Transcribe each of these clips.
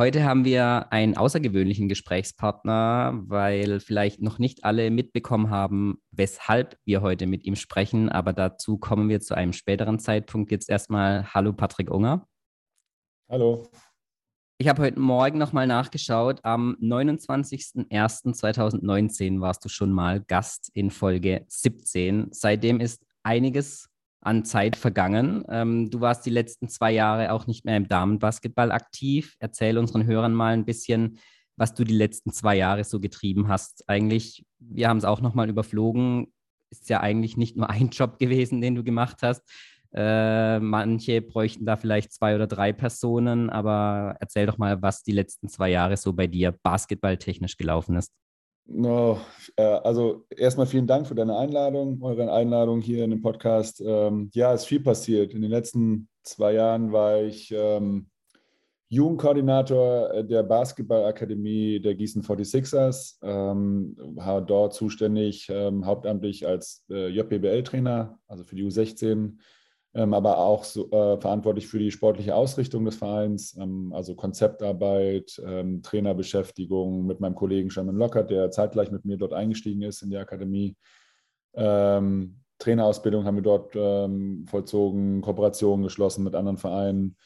Heute haben wir einen außergewöhnlichen Gesprächspartner, weil vielleicht noch nicht alle mitbekommen haben, weshalb wir heute mit ihm sprechen. Aber dazu kommen wir zu einem späteren Zeitpunkt. Jetzt erstmal Hallo Patrick Unger. Hallo. Ich habe heute Morgen nochmal nachgeschaut. Am 29.01.2019 warst du schon mal Gast in Folge 17. Seitdem ist einiges an Zeit vergangen. Ähm, du warst die letzten zwei Jahre auch nicht mehr im Damenbasketball aktiv. Erzähl unseren Hörern mal ein bisschen, was du die letzten zwei Jahre so getrieben hast. Eigentlich, wir haben es auch nochmal überflogen, ist ja eigentlich nicht nur ein Job gewesen, den du gemacht hast. Äh, manche bräuchten da vielleicht zwei oder drei Personen, aber erzähl doch mal, was die letzten zwei Jahre so bei dir basketballtechnisch gelaufen ist. No, äh, also erstmal vielen Dank für deine Einladung, eure Einladung hier in dem Podcast. Ähm, ja, es ist viel passiert. In den letzten zwei Jahren war ich ähm, Jugendkoordinator der Basketballakademie der Gießen 46ers, ähm, war dort zuständig hauptamtlich als äh, JBL-Trainer, also für die U16 ähm, aber auch so, äh, verantwortlich für die sportliche Ausrichtung des Vereins, ähm, also Konzeptarbeit, ähm, Trainerbeschäftigung mit meinem Kollegen Sherman Lockert, der zeitgleich mit mir dort eingestiegen ist in die Akademie. Ähm, Trainerausbildung haben wir dort ähm, vollzogen, Kooperationen geschlossen mit anderen Vereinen.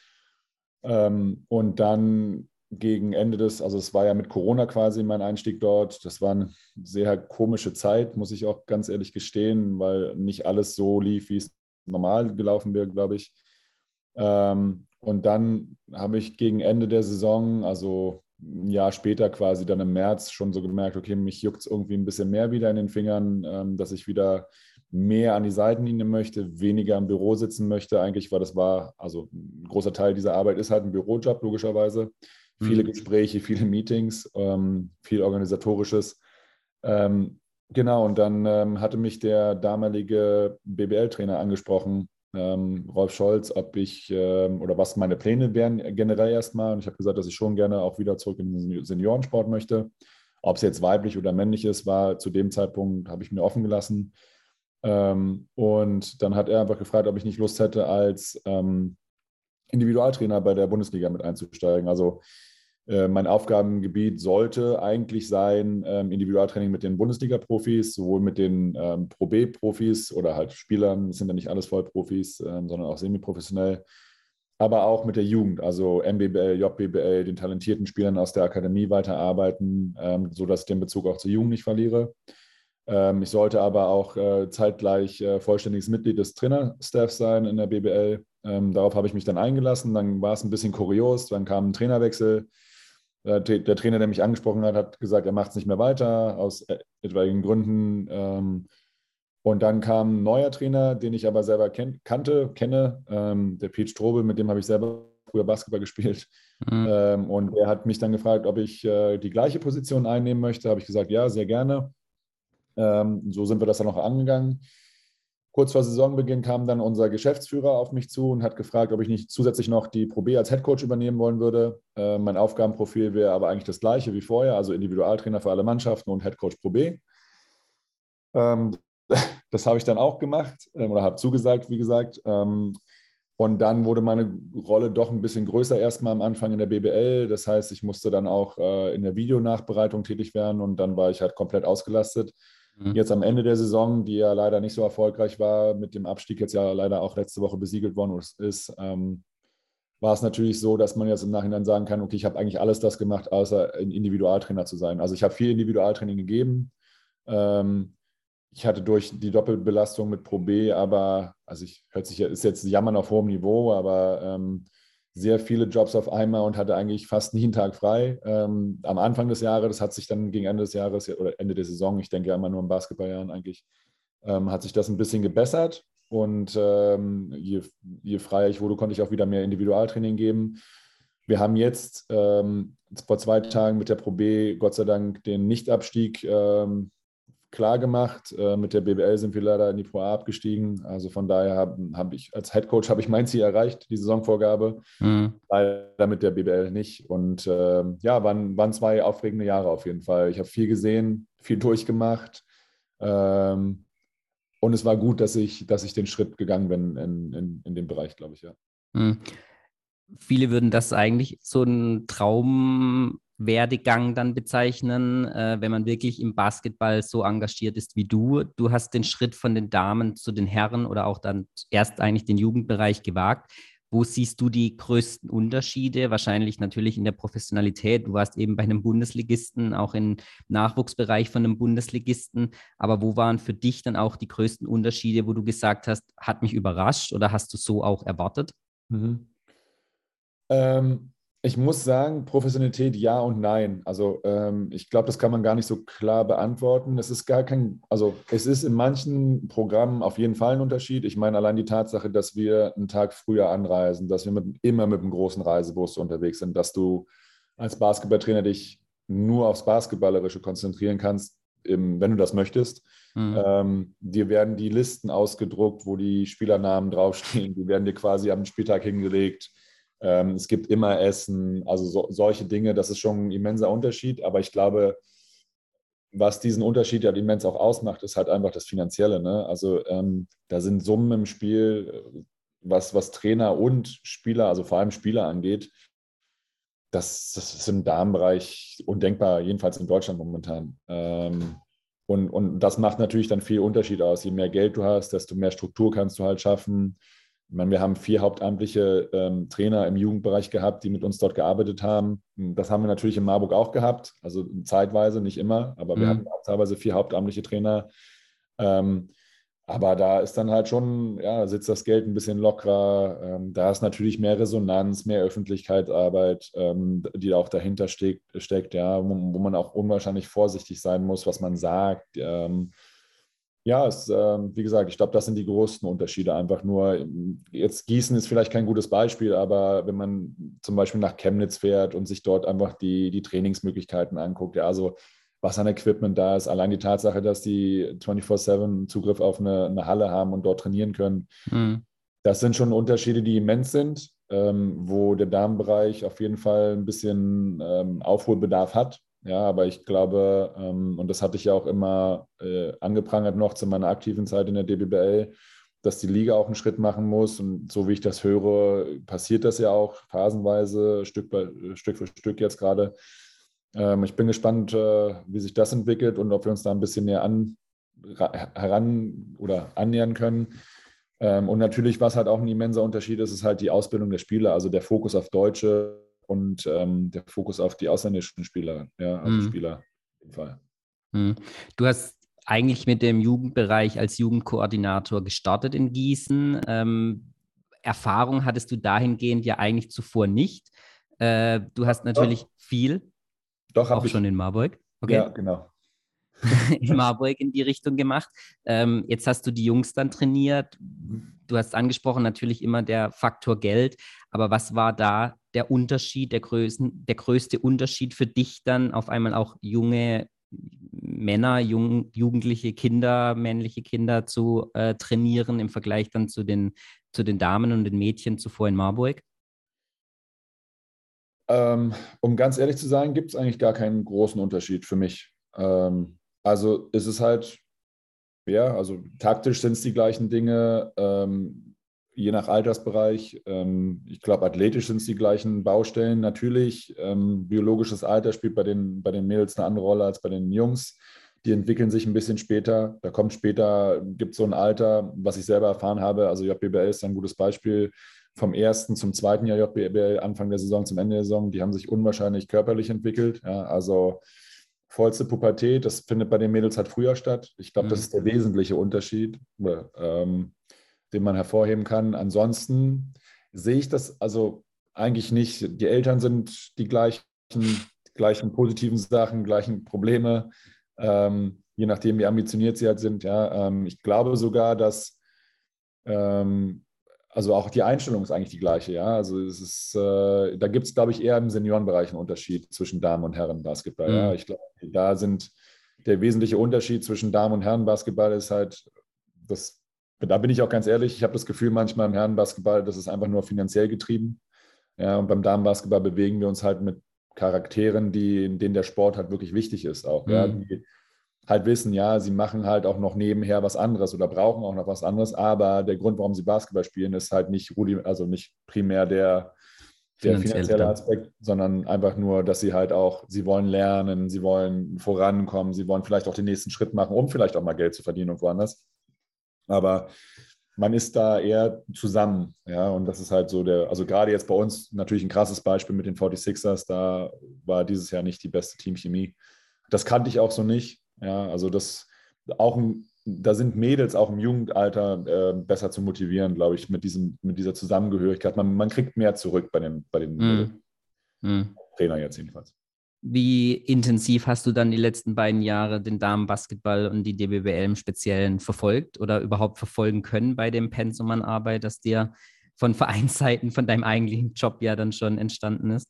Ähm, und dann gegen Ende des, also es war ja mit Corona quasi mein Einstieg dort. Das war eine sehr komische Zeit, muss ich auch ganz ehrlich gestehen, weil nicht alles so lief, wie es normal gelaufen wäre, glaube ich. Ähm, und dann habe ich gegen Ende der Saison, also ein Jahr später quasi, dann im März schon so gemerkt, okay, mich juckt es irgendwie ein bisschen mehr wieder in den Fingern, ähm, dass ich wieder mehr an die Seitenlinie möchte, weniger im Büro sitzen möchte. Eigentlich war das war, also ein großer Teil dieser Arbeit ist halt ein Bürojob, logischerweise. Mhm. Viele Gespräche, viele Meetings, ähm, viel Organisatorisches. Ähm, Genau, und dann ähm, hatte mich der damalige BBL-Trainer angesprochen, ähm, Rolf Scholz, ob ich ähm, oder was meine Pläne wären generell erstmal. Und ich habe gesagt, dass ich schon gerne auch wieder zurück in den Seniorensport möchte. Ob es jetzt weiblich oder männlich ist, war zu dem Zeitpunkt, habe ich mir offen gelassen. Ähm, und dann hat er einfach gefragt, ob ich nicht Lust hätte, als ähm, Individualtrainer bei der Bundesliga mit einzusteigen. Also äh, mein Aufgabengebiet sollte eigentlich sein, ähm, Individualtraining mit den Bundesliga-Profis, sowohl mit den ähm, Pro B-Profis oder halt Spielern, das sind ja nicht alles Vollprofis, ähm, sondern auch semi-professionell, aber auch mit der Jugend, also MBBL, JBBL, den talentierten Spielern aus der Akademie weiterarbeiten, sodass ich den Bezug auch zur Jugend nicht verliere. ich sollte aber auch äh, zeitgleich äh, vollständiges Mitglied des Trainerstaffs sein in der BBL. darauf habe ich mich dann eingelassen. Dann war es ein bisschen kurios, dann kam ein Trainerwechsel der, Trainer, der mich angesprochen hat, hat gesagt, er macht es nicht mehr weiter, aus e-, etwaigen Gründen. Ähm, und dann kam ein neuer Trainer, den ich aber selber ken kannte, kenne, ähm, der Pete Strobel, mit dem habe ich selber früher Basketball gespielt. Mhm. Ähm, und er hat mich dann gefragt, ob ich äh, die gleiche Position einnehmen möchte. Habe ich gesagt, ja, sehr gerne. so sind wir das dann auch angegangen. Kurz vor Saisonbeginn kam dann unser Geschäftsführer auf mich zu und hat gefragt, ob ich nicht zusätzlich noch die Pro B als Headcoach übernehmen wollen würde. Äh, mein Aufgabenprofil wäre aber eigentlich das gleiche wie vorher, also Individualtrainer für alle Mannschaften und Headcoach Pro B. Ähm, das habe ich dann auch gemacht ähm, oder habe zugesagt, wie gesagt. Ähm, und dann wurde meine Rolle doch ein bisschen größer erstmal am Anfang in der BBL. Das heißt, ich musste dann auch äh, in der Videonachbereitung tätig werden und dann war ich halt komplett ausgelastet. Mhm. Jetzt am Ende der Saison, die ja leider nicht so erfolgreich war, mit dem Abstieg jetzt ja leider auch letzte Woche besiegelt worden ist, ähm, war es natürlich so, dass man jetzt im Nachhinein sagen kann, okay, ich habe eigentlich alles das gemacht, außer ein Individualtrainer zu sein. Also ich habe viel Individualtraining gegeben. Ähm, ich hatte durch die Doppelbelastung mit Pro B, aber, also ich hört sich, ist jetzt Jammern auf hohem Niveau, aber ähm, sehr viele Jobs auf einmal und hatte eigentlich fast nie einen Tag frei. Ähm, am Anfang des Jahres, das hat sich dann gegen Ende des Jahres oder Ende der Saison, ich denke ja immer nur in Basketballjahren eigentlich, ähm, hat sich das ein bisschen gebessert. Und ähm, je, je, freier ich wurde, konnte ich auch wieder mehr Individualtraining geben. Wir haben jetzt ähm, vor zwei Tagen mit der Pro B Gott sei Dank den Nichtabstieg ähm, klar gemacht. Äh, mit der BBL sind wir leider in die Pro A abgestiegen. Also von daher habe hab ich als Head Coach habe ich mein Ziel erreicht, die Saisonvorgabe. Mhm. Leider mit der BBL nicht. Und äh, ja, waren, waren zwei aufregende Jahre auf jeden Fall. Ich habe viel gesehen, viel durchgemacht. Ähm, und es war gut, dass ich, dass ich den Schritt gegangen bin in, in, in dem Bereich, glaube ich, ja. Mhm. viele würden das eigentlich so einen Traumwerdegang dann bezeichnen, äh, wenn man wirklich im Basketball so engagiert ist wie du. Du hast den Schritt von den Damen zu den Herren oder auch dann erst eigentlich den Jugendbereich gewagt. Wo siehst du die größten Unterschiede? Wahrscheinlich natürlich in der Professionalität. Du warst eben bei einem Bundesligisten, auch im Nachwuchsbereich von einem Bundesligisten. Aber wo waren für dich dann auch die größten Unterschiede, wo du gesagt hast, hat mich überrascht oder hast du so auch erwartet? Mhm. Ähm, ich muss sagen, Professionalität ja und nein. Also ähm, ich glaube, das kann man gar nicht so klar beantworten. Es ist gar kein, also es ist in manchen Programmen auf jeden Fall ein Unterschied. Ich meine allein die Tatsache, dass wir einen Tag früher anreisen, dass wir mit, immer mit einem großen Reisebus unterwegs sind, dass du als Basketballtrainer dich nur aufs Basketballerische konzentrieren kannst, im, wenn du das möchtest. Mhm. Ähm, dir werden die Listen ausgedruckt, wo die Spielernamen draufstehen. Die werden dir quasi am Spieltag hingelegt es gibt immer Essen, also so, solche Dinge, das ist schon ein immenser Unterschied. Aber ich glaube, was diesen Unterschied ja immens auch ausmacht, ist halt einfach das Finanzielle. Ne? Also ähm, da sind Summen im Spiel, was, was Trainer und Spieler, also vor allem Spieler angeht, das, das ist im Damenbereich undenkbar, jedenfalls in Deutschland momentan. Ähm, und, und das macht natürlich dann viel Unterschied aus. Je mehr Geld du hast, desto mehr Struktur kannst du halt schaffen. Ich meine, wir haben vier hauptamtliche ähm, Trainer im Jugendbereich gehabt, die mit uns dort gearbeitet haben. Das haben wir natürlich in Marburg auch gehabt, also zeitweise, nicht immer, aber wir mhm. hatten auch teilweise vier hauptamtliche Trainer. Ähm, aber da ist dann halt schon, ja, sitzt das Geld ein bisschen lockerer. Ähm, da ist natürlich mehr Resonanz, mehr Öffentlichkeitsarbeit, ähm, die auch dahinter steckt, steckt ja, wo, wo, man auch unwahrscheinlich vorsichtig sein muss, was man sagt. Ähm, ja, es, äh, wie gesagt, ich glaube, das sind die größten Unterschiede. Einfach nur, jetzt Gießen ist vielleicht kein gutes Beispiel, aber wenn man zum Beispiel nach Chemnitz fährt und sich dort einfach die, die Trainingsmöglichkeiten anguckt, ja, also was an Equipment da ist, allein die Tatsache, dass die 24-7 Zugriff auf eine, eine, Halle haben und dort trainieren können, mhm. das sind schon Unterschiede, die immens sind, ähm, wo der Damenbereich auf jeden Fall ein bisschen ähm, Aufholbedarf hat. Ja, aber ich glaube, ähm, und das hatte ich ja auch immer äh, angeprangert noch zu meiner aktiven Zeit in der DBBL, dass die Liga auch einen Schritt machen muss. Und so wie ich das höre, passiert das ja auch phasenweise, Stück, bei, Stück für Stück jetzt gerade. Ähm, ich bin gespannt, äh, wie sich das entwickelt und ob wir uns da ein bisschen näher an, heran oder annähern können. Ähm, und natürlich, was halt auch ein immenser Unterschied ist, ist halt die Ausbildung der Spieler, also der Fokus auf Deutsche und ähm, der Fokus auf die ausländischen Spieler, ja, also mhm. Spieler im Fall. Mhm. Du hast eigentlich mit dem Jugendbereich als Jugendkoordinator gestartet in Gießen. Ähm, Erfahrung hattest du dahingehend ja eigentlich zuvor nicht. Äh, du hast natürlich Doch. viel. Doch, auch ich. schon in Marburg. Okay. Ja, genau. in Marburg in die Richtung gemacht. Ähm, jetzt hast du die Jungs dann trainiert. Du hast angesprochen, natürlich immer der Faktor Geld. Aber was war da der Unterschied, der, größten, der größte Unterschied für dich dann auf einmal auch junge Männer, jung, jugendliche Kinder, männliche Kinder zu äh, trainieren im Vergleich dann zu den, zu den Damen und den Mädchen zuvor in Marburg? Ähm, um ganz ehrlich zu sein, gibt es eigentlich gar keinen großen Unterschied für mich. Ähm, also ist es halt, ja, also taktisch sind es die gleichen Dinge, ähm, je nach Altersbereich. Ähm, ich glaube, athletisch sind es die gleichen Baustellen. Natürlich, ähm, biologisches Alter spielt bei den, bei den Mädels eine andere Rolle als bei den Jungs. Die entwickeln sich ein bisschen später. Da kommt später, gibt so ein Alter, was ich selber erfahren habe. Also JBL ist ein gutes Beispiel. Vom ersten zum zweiten Jahr JBL, Anfang der Saison zum Ende der Saison, die haben sich unwahrscheinlich körperlich entwickelt. Ja, also vollste Pubertät, das findet bei den Mädels halt früher statt. Ich glaube, mhm. das ist der wesentliche Unterschied, ähm, den man hervorheben kann. Ansonsten sehe ich das also eigentlich nicht. Die Eltern sind die gleichen, gleichen positiven Sachen, gleichen Probleme, ähm, je nachdem, wie ambitioniert sie halt sind. Ja, ähm, ich glaube sogar, dass ähm, also auch die Einstellung ist eigentlich die gleiche, ja. Also es ist, äh, da gibt es, glaube ich, eher im Seniorenbereich einen Unterschied zwischen Damen- und Herrenbasketball. Mhm. Ja. Ich glaube, da sind der wesentliche Unterschied zwischen Damen- und Herrenbasketball ist halt, das, da bin ich auch ganz ehrlich, ich habe das Gefühl manchmal im Herrenbasketball, das ist einfach nur finanziell getrieben. Ja, und beim Damenbasketball bewegen wir uns halt mit Charakteren, die, in denen der Sport halt wirklich wichtig ist auch. Mhm. Ja, die, halt wissen, ja, sie machen halt auch noch nebenher was anderes oder brauchen auch noch was anderes, aber der Grund, warum sie Basketball spielen, ist halt nicht, also nicht primär der, der finanzielle Aspekt, sondern einfach nur, dass sie halt auch, sie wollen lernen, sie wollen vorankommen, sie wollen vielleicht auch den nächsten Schritt machen, um vielleicht auch mal Geld zu verdienen und woanders. Aber man ist da eher zusammen, ja, und das ist halt so der, also gerade jetzt bei uns natürlich ein krasses Beispiel mit den 46ers, da war dieses Jahr nicht die beste Teamchemie. Das kannte ich auch so nicht, ja, also das auch da sind Mädels auch im Jugendalter äh, besser zu motivieren, glaube ich, mit, diesem, mit dieser Zusammengehörigkeit. Man, man kriegt mehr zurück bei den, bei den mm. Trainern jetzt jedenfalls. Wie intensiv hast du dann die letzten beiden Jahre den Damenbasketball und die DBBL im Speziellen verfolgt oder überhaupt verfolgen können bei dem Pensum an Arbeit, das dir von Vereinsseiten, von deinem eigentlichen Job ja dann schon entstanden ist?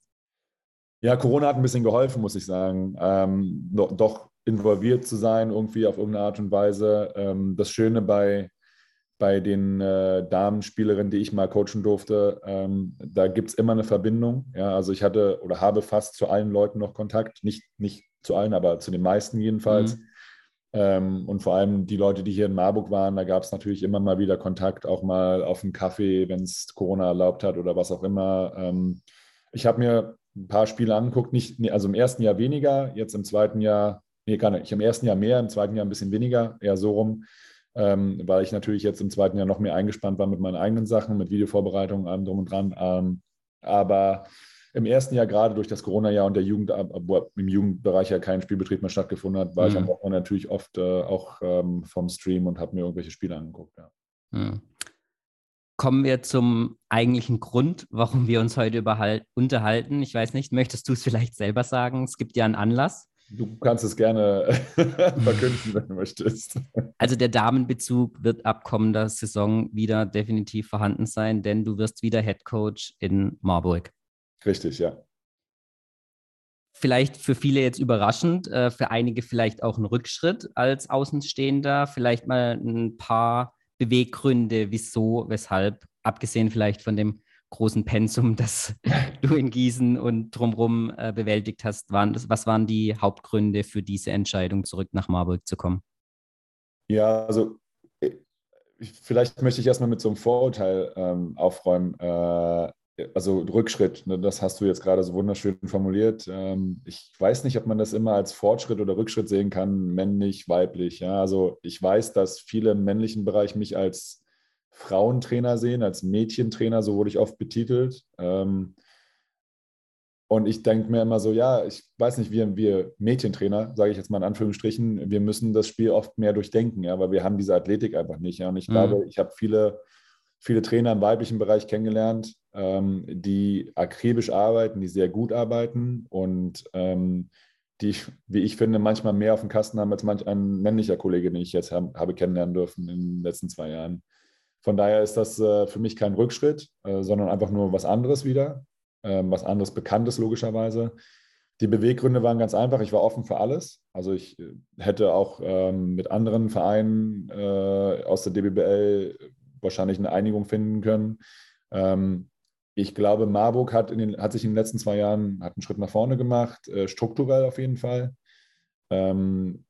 Ja, Corona hat ein bisschen geholfen, muss ich sagen. Ähm, doch involviert zu sein, irgendwie auf irgendeine Art und Weise. Ähm, das Schöne bei, bei den äh, Damenspielerinnen, die ich mal coachen durfte, ähm, da gibt es immer eine Verbindung. Ja, also ich hatte oder habe fast zu allen Leuten noch Kontakt, nicht, nicht zu allen, aber zu den meisten jedenfalls. Mhm. Ähm, und vor allem die Leute, die hier in Marburg waren, da gab es natürlich immer mal wieder Kontakt, auch mal auf einen Kaffee, wenn es Corona erlaubt hat oder was auch immer. Ähm, ich habe mir ein paar Spiele angeguckt, nicht, also im ersten Jahr weniger, jetzt im zweiten Jahr, nee, gar nicht, im ersten Jahr mehr, im zweiten Jahr ein bisschen weniger, eher so rum ähm, weil ich natürlich jetzt im zweiten Jahr noch mehr eingespannt war mit meinen eigenen Sachen, mit Videovorbereitungen, allem drum und dran. Ähm, aber im ersten Jahr, gerade durch das Corona-Jahr und der Jugend, wo im Jugendbereich ja kein Spielbetrieb mehr stattgefunden hat, war mhm. ich am Wochenende natürlich oft äh, auch ähm, vom Stream und habe mir irgendwelche Spiele angeguckt. Ja. Mhm. Kommen wir zum eigentlichen Grund, warum wir uns heute unterhalten. Ich weiß nicht, möchtest du es vielleicht selber sagen? Es gibt ja einen Anlass. Du kannst es gerne verkünden, wenn du möchtest. Also der Damenbezug wird ab kommender Saison wieder definitiv vorhanden sein, denn du wirst wieder Head Coach in Marburg. Richtig, ja. Vielleicht für viele jetzt überraschend, äh, für einige vielleicht auch ein Rückschritt als Außenstehender. Vielleicht mal ein paar Beweggründe, wieso, weshalb, abgesehen vielleicht von dem großen Pensum, das du in Gießen und drumherum äh, bewältigt hast, waren, was waren die Hauptgründe für diese Entscheidung, zurück nach Marburg zu kommen? Ja, also äh, vielleicht möchte ich erstmal mit so einem Vorurteil ähm, aufräumen. Äh, also Rückschritt, ne, das hast du jetzt gerade so wunderschön formuliert. Ähm, ich weiß nicht, ob man das immer als Fortschritt oder Rückschritt sehen kann, männlich, weiblich. Ja? Also ich weiß, dass viele im männlichen Bereich mich als Frauentrainer sehen, als Mädchentrainer, so wurde ich oft betitelt. Ähm, und ich denke mir immer so, ja, ich weiß nicht, wir, wir Mädchentrainer, sage ich jetzt mal in Anführungsstrichen, wir müssen das Spiel oft mehr durchdenken, ja, weil wir haben diese Athletik einfach nicht. Ja. Und ich mhm. glaube, ich habe viele, viele Trainer im weiblichen Bereich kennengelernt, ähm, die akribisch arbeiten, die sehr gut arbeiten und ähm, die, wie ich finde, manchmal mehr auf dem Kasten haben als manch ein männlicher Kollege, den ich jetzt hab, habe kennenlernen dürfen in den letzten zwei Jahren. Von daher ist das äh, für mich kein Rückschritt, äh, sondern einfach nur was anderes wieder, ähm, was anderes Bekanntes logischerweise. Die Beweggründe waren ganz einfach. Ich war offen für alles. Also ich äh, hätte auch ähm, mit anderen Vereinen äh, aus der DBBL wahrscheinlich eine Einigung finden können. Ähm, ich glaube, Marburg hat, den, hat, sich in den letzten zwei Jahren hat einen Schritt nach vorne gemacht, äh, strukturell auf jeden Fall. Ähm,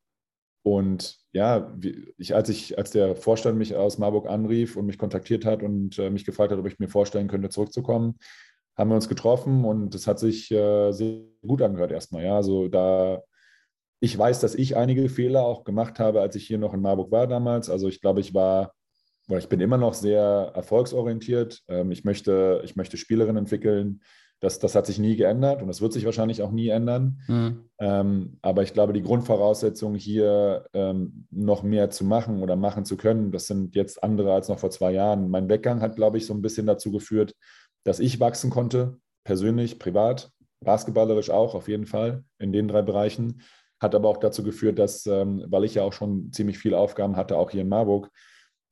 und ja, ich, als, ich, als der Vorstand mich aus Marburg anrief und mich kontaktiert hat und äh, mich gefragt hat, ob ich mir vorstellen könnte, zurückzukommen, haben wir uns getroffen und es hat sich äh, sehr gut angehört erstmal. Ja, also da ich weiß, dass ich einige Fehler auch gemacht habe, als ich hier noch in Marburg war damals. Also ich glaube, ich war, oder ich bin immer noch sehr erfolgsorientiert. Ähm, ich, möchte, ich möchte Spielerinnen entwickeln. Das, das hat sich nie geändert und das wird sich wahrscheinlich auch nie ändern. Mhm. Ähm, aber ich glaube, die Grundvoraussetzung hier ähm, noch mehr zu machen oder machen zu können, das sind jetzt andere als noch vor zwei Jahren. Mein Weggang hat, glaube ich, so ein bisschen dazu geführt, dass ich wachsen konnte, persönlich, privat, basketballerisch auch, auf jeden Fall, in den drei Bereichen. Hat aber auch dazu geführt, dass, ähm, weil ich ja auch schon ziemlich viele Aufgaben hatte, auch hier in Marburg,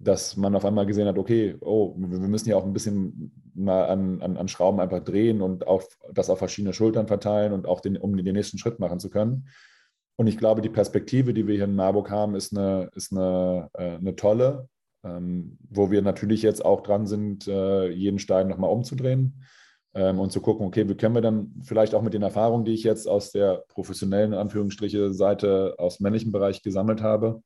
dass man auf einmal gesehen hat, okay, oh, wir müssen ja auch ein bisschen mal an, an, an Schrauben einfach drehen und auf, das auf verschiedene Schultern verteilen und auch den, um den nächsten Schritt machen zu können. Und ich glaube, die Perspektive, die wir hier in Marburg haben, ist eine, ist eine, äh, eine tolle, ähm, wo wir natürlich jetzt auch dran sind, äh, jeden Stein nochmal umzudrehen ähm, und zu gucken, okay, wie können wir dann vielleicht auch mit den Erfahrungen, die ich jetzt aus der professionellen Anführungsstriche Seite aus männlichen Bereich gesammelt habe,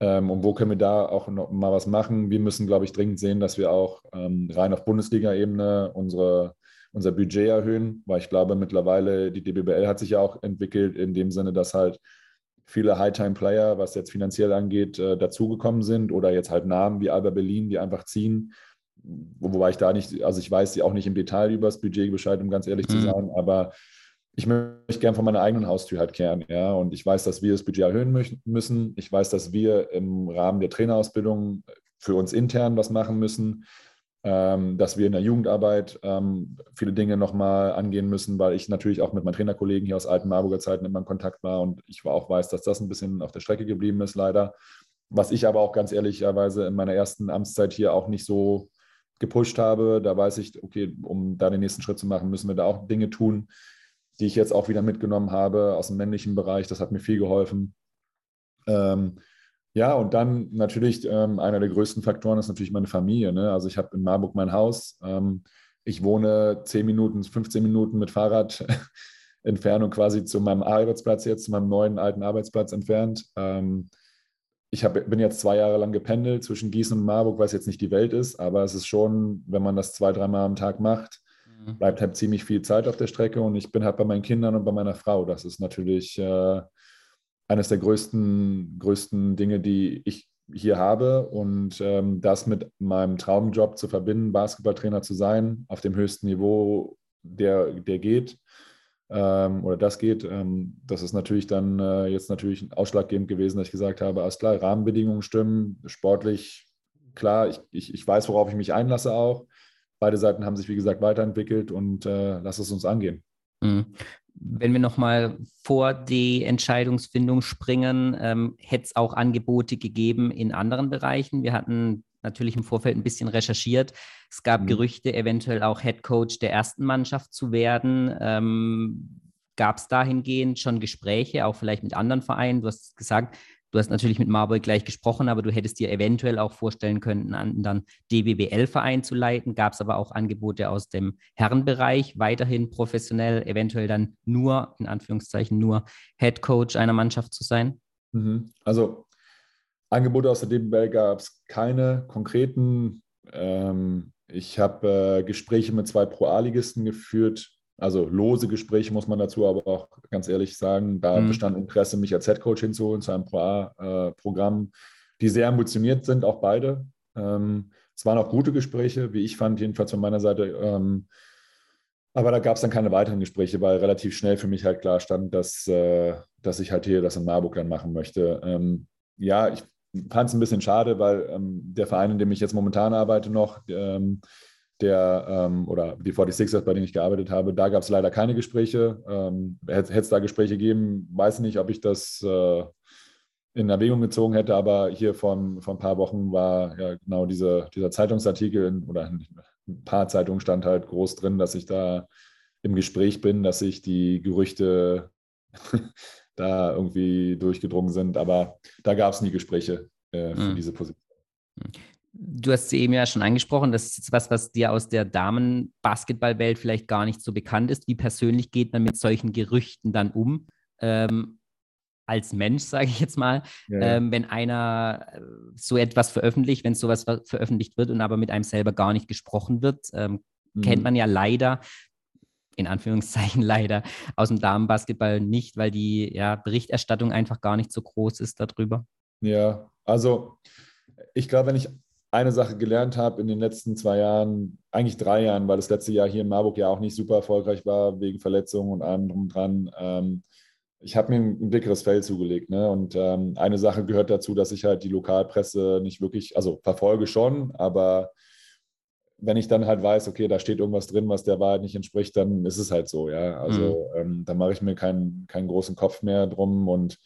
Ähm, und wo können wir da auch noch mal was machen? Wir müssen, glaube ich, dringend sehen, dass wir auch ähm, rein auf Bundesliga-Ebene unsere, unser Budget erhöhen, weil ich glaube, mittlerweile die DBBL hat sich ja auch entwickelt in dem Sinne, dass halt viele High-Time-Player, was jetzt finanziell angeht, äh, dazugekommen sind oder jetzt halt Namen wie Alba Berlin, die einfach ziehen. Wobei ich da nicht, also ich weiß auch nicht im Detail über das Budget Bescheid, um ganz ehrlich mhm. zu sein, aber ich möchte gerne von meiner eigenen Haustür halt kehren, ja. Und ich weiß, dass wir das Budget erhöhen müssen. Ich weiß, dass wir im Rahmen der Trainerausbildung für uns intern was machen müssen, ähm, dass wir in der Jugendarbeit ähm, viele Dinge nochmal angehen müssen, weil ich natürlich auch mit meinen Trainerkollegen hier aus alten Marburger Zeiten immer in Kontakt war und ich auch weiß, dass das ein bisschen auf der Strecke geblieben ist, leider. Was ich aber auch ganz ehrlicherweise in meiner ersten Amtszeit hier auch nicht so gepusht habe. Da weiß ich, okay, um da den nächsten Schritt zu machen, müssen wir da auch Dinge tun die ich jetzt auch wieder mitgenommen habe aus dem männlichen Bereich. Das hat mir viel geholfen. Ähm, ja, und dann natürlich ähm, einer der größten Faktoren ist natürlich meine Familie. Ne? Also ich habe in Marburg mein Haus. Ähm, ich wohne 10 Minuten, 15 Minuten mit Fahrrad Entfernung quasi zu meinem Arbeitsplatz jetzt, zu meinem neuen alten Arbeitsplatz entfernt. Ähm, ich hab, bin jetzt zwei Jahre lang gependelt zwischen Gießen und Marburg, was jetzt nicht die Welt ist, aber es ist schon, wenn man das zwei, dreimal am Tag macht, Mhm. bleibt halt ziemlich viel Zeit auf der Strecke und ich bin halt bei meinen Kindern und bei meiner Frau. Das ist natürlich äh, eines der größten, größten Dinge, die ich hier habe und ähm, das mit meinem Traumjob zu verbinden, Basketballtrainer zu sein, auf dem höchsten Niveau, der, der geht ähm, oder das geht, ähm, das ist natürlich dann äh, jetzt natürlich ausschlaggebend gewesen, dass ich gesagt habe, alles klar, Rahmenbedingungen stimmen, sportlich, klar, ich, ich, ich weiß, worauf ich mich einlasse auch beide Seiten haben sich, wie gesagt, weiterentwickelt und äh, lass es uns angehen. Mhm. Wenn wir nochmal vor die Entscheidungsfindung springen, ähm, hätte es auch Angebote gegeben in anderen Bereichen. Wir hatten natürlich im Vorfeld ein bisschen recherchiert. Es gab mhm. Gerüchte, eventuell auch Head Coach der ersten Mannschaft zu werden. Ähm, Gab es dahingehend schon Gespräche, auch vielleicht mit anderen Vereinen? Du hast gesagt, Du hast natürlich mit Marburg gleich gesprochen, aber du hättest dir eventuell auch vorstellen können, einen dann DBBL-Verein zu leiten. Gab es aber auch Angebote aus dem Herrenbereich, weiterhin professionell, eventuell dann nur, in Anführungszeichen, nur Head Coach einer Mannschaft zu sein? Mhm. Also Angebote aus der DBBL gab es keine konkreten. Ähm, ich habe äh, Gespräche mit zwei Pro-A-Ligisten geführt, also lose Gespräche muss man dazu aber auch ganz ehrlich sagen. Da mhm. bestand Interesse, mich als Headcoach hinzuholen zu einem Pro-A-Programm, äh, die sehr ambitioniert sind, auch beide. Ähm, es waren auch gute Gespräche, wie ich fand, jedenfalls von meiner Seite. Ähm, aber da gab es dann keine weiteren Gespräche, weil relativ schnell für mich halt klar stand, dass, äh, dass ich halt hier das in Marburg dann machen möchte. Ähm, ja, ich fand es ein bisschen schade, weil ähm, der Verein, in dem ich jetzt momentan arbeite, noch, ähm, der ähm, oder die 46ers, bei denen ich gearbeitet habe, da gab es leider keine Gespräche. Ähm, Hätte es da Gespräche gegeben, weiß nicht, ob ich das äh, in Erwägung gezogen hätte, aber hier von, von ein paar Wochen war ja genau diese, dieser Zeitungsartikel in, oder in ein paar Zeitungen stand halt groß drin, dass ich da im Gespräch bin, dass sich die Gerüchte da irgendwie durchgedrungen sind, aber da gab es nie Gespräche äh, für mhm. diese Position. Du hast sie eben ja schon angesprochen, das ist jetzt was, was dir aus der Damenbasketballwelt vielleicht gar nicht so bekannt ist. Wie persönlich geht man mit solchen Gerüchten dann um? Ähm, als Mensch, sage ich jetzt mal, ja, ja. Ähm, wenn einer äh, so etwas veröffentlicht, wenn sowas ver veröffentlicht wird und aber mit einem selber gar nicht gesprochen wird, ähm, mhm. kennt man ja leider, in Anführungszeichen leider, aus dem Damenbasketball nicht, weil die ja, Berichterstattung einfach gar nicht so groß ist darüber. Ja, also ich glaube, wenn ich eine Sache gelernt habe in den letzten zwei Jahren, eigentlich drei Jahren, weil das letzte Jahr hier in Marburg ja auch nicht super erfolgreich war, wegen Verletzungen und allem drum dran. Ähm, ich habe mir ein, dickeres Fell zugelegt. Ne? Und ähm, eine Sache gehört dazu, dass ich halt die Lokalpresse nicht wirklich, also verfolge schon, aber wenn ich dann halt weiß, okay, da steht irgendwas drin, was der Wahrheit nicht entspricht, dann ist es halt so, ja. Also mhm. ähm, da mache ich mir keinen, keinen großen Kopf mehr drum und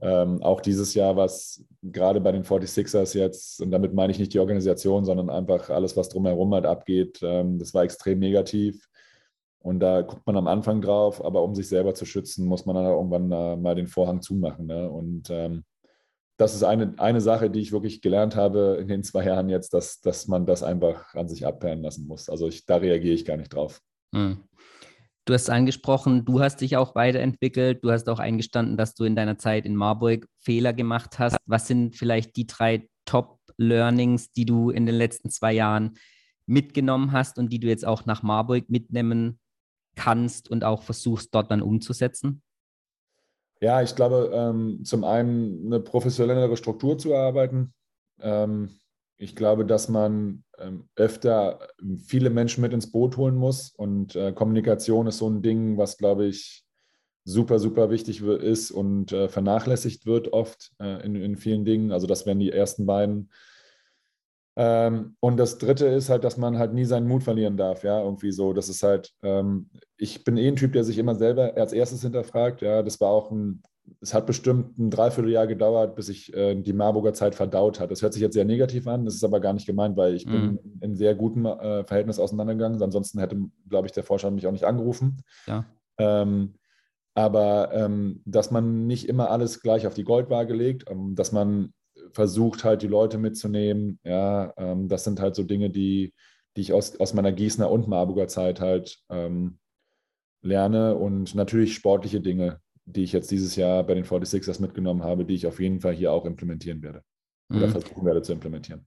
ähm, auch dieses Jahr, was gerade bei den 46ers jetzt, und damit meine ich nicht die Organisation, sondern einfach alles, was drumherum halt abgeht, ähm, das war extrem negativ. Und da guckt man am Anfang drauf, aber um sich selber zu schützen, muss man dann irgendwann äh, mal den Vorhang zumachen. Ne? Und ähm, das ist eine, eine Sache, die ich wirklich gelernt habe in den zwei Jahren jetzt, dass, dass man das einfach an sich abperren lassen muss. Also ich, da reagiere ich gar nicht drauf. Hm. Du hast angesprochen, du hast dich auch weiterentwickelt. Du hast auch eingestanden, dass du in deiner Zeit in Marburg Fehler gemacht hast. Was sind vielleicht die drei Top-Learnings, die du in den letzten zwei Jahren mitgenommen hast und die du jetzt auch nach Marburg mitnehmen kannst und auch versuchst, dort dann umzusetzen? Ja, ich glaube, ähm, zum einen eine professionellere Struktur zu erarbeiten. Ähm, ich glaube, dass man ähm, öfter viele Menschen mit ins Boot holen muss und äh, Kommunikation ist so ein Ding, was, glaube ich, super, super wichtig ist und äh, vernachlässigt wird oft äh, in, in vielen Dingen. Also das wären die ersten beiden. Ähm, und das Dritte ist halt, dass man halt nie seinen Mut verlieren darf, ja, irgendwie so. Das ist halt, ähm, ich bin eh ein Typ, der sich immer selber als erstes hinterfragt, ja. Das war auch ein, es hat bestimmt ein Dreivierteljahr gedauert, bis ich äh, die Marburger Zeit verdaut hat. Das hört sich jetzt sehr negativ an, das ist aber gar nicht gemeint, weil ich mhm. bin in sehr gutem äh, Verhältnis auseinandergegangen. Ansonsten hätte, glaube ich, der Vorstand mich auch nicht angerufen. Ja. Ähm, aber ähm, dass man nicht immer alles gleich auf die Goldwaage legt, ähm, dass man versucht halt die Leute mitzunehmen. Ja, ähm, das sind halt so Dinge, die, die ich aus, aus meiner Gießener und Marburger Zeit halt ähm, lerne und natürlich sportliche Dinge, die ich jetzt dieses Jahr bei den 46ers mitgenommen habe, die ich auf jeden Fall hier auch implementieren werde oder mhm. versuchen werde zu implementieren.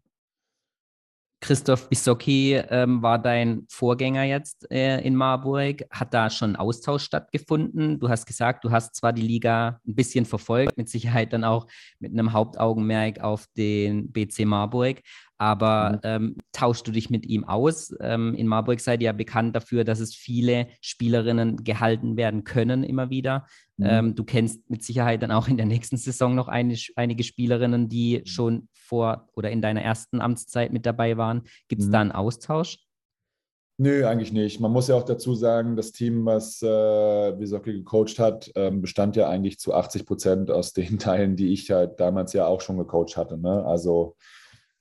Christoph Bissocki ähm, war dein Vorgänger jetzt äh, in Marburg. Hat da schon Austausch stattgefunden? Du hast gesagt, du hast zwar die Liga ein bisschen verfolgt, mit Sicherheit dann auch mit einem Hauptaugenmerk auf den BC Marburg, aber mhm. ähm, tauschst du dich mit ihm aus? Ähm, in Marburg seid ihr ja bekannt dafür, dass es viele Spielerinnen gehalten werden können immer wieder. Mhm. Ähm, du kennst mit Sicherheit dann auch in der nächsten Saison noch eine, einige Spielerinnen, die mhm. schon vor oder in deiner ersten Amtszeit mit dabei waren. Gibt es mhm. da einen Austausch? Nö, eigentlich nicht. Man muss ja auch dazu sagen, das Team, was äh, Wisocki gecoacht hat, ähm, bestand ja eigentlich zu 80 Prozent aus den Teilen, die ich halt damals ja auch schon gecoacht hatte. Ne? Also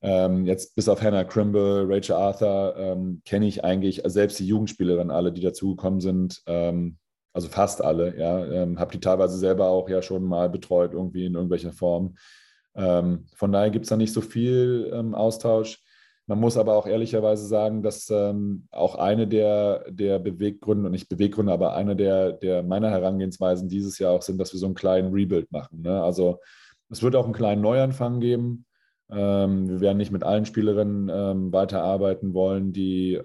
ähm, jetzt bis auf Hannah Crimble, Rachel Arthur ähm, kenne ich eigentlich selbst die Jugendspielerinnen alle, die dazugekommen sind. Ähm, also fast alle, ja. Ähm, habe die teilweise selber auch ja schon mal betreut, irgendwie in irgendwelcher Form. Ähm, von daher gibt es da nicht so viel ähm, Austausch. Man muss aber auch ehrlicherweise sagen, dass ähm, auch eine der, der Beweggründe, und nicht Beweggründe, aber eine der, der meiner Herangehensweisen dieses Jahr auch sind, dass wir so einen kleinen Rebuild machen. Ne? Also es wird auch einen kleinen Neuanfang geben. Ähm, wir werden nicht mit allen Spielerinnen ähm, weiterarbeiten wollen, die,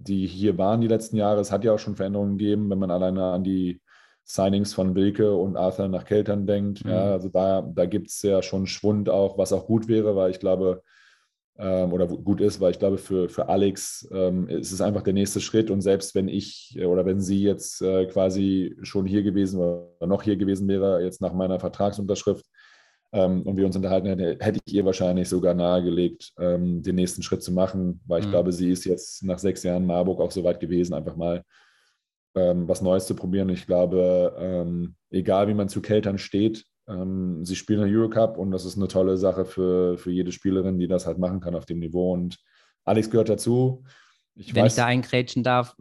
die hier waren die letzten Jahre. Es hat ja auch schon Veränderungen gegeben, wenn man alleine an die Signings von Wilke und Arthur nach Keltern denkt. Mhm. Ja, also da, da gibt es ja schon Schwund auch, was auch gut wäre, weil ich glaube, ähm, oder gut ist, weil ich glaube, für, für Alex ähm, ist es einfach der nächste Schritt. Und selbst wenn ich oder wenn sie jetzt äh, quasi schon hier gewesen oder noch hier gewesen wäre, jetzt nach meiner Vertragsunterschrift, ähm, und wir uns unterhalten hätten, hätte ich ihr wahrscheinlich sogar nahegelegt, ähm, den nächsten Schritt zu machen, weil ich mhm. glaube, sie ist jetzt nach sechs Jahren Marburg auch so weit gewesen, einfach mal ähm, was Neues zu probieren. Ich glaube, ähm, egal wie man zu Keltern steht, ähm, sie spielen den Eurocup und das ist eine tolle Sache für, für jede Spielerin, die das halt machen kann auf dem Niveau. Und Alex gehört dazu. Ich Wenn weiß, ich da eingrätschen darf,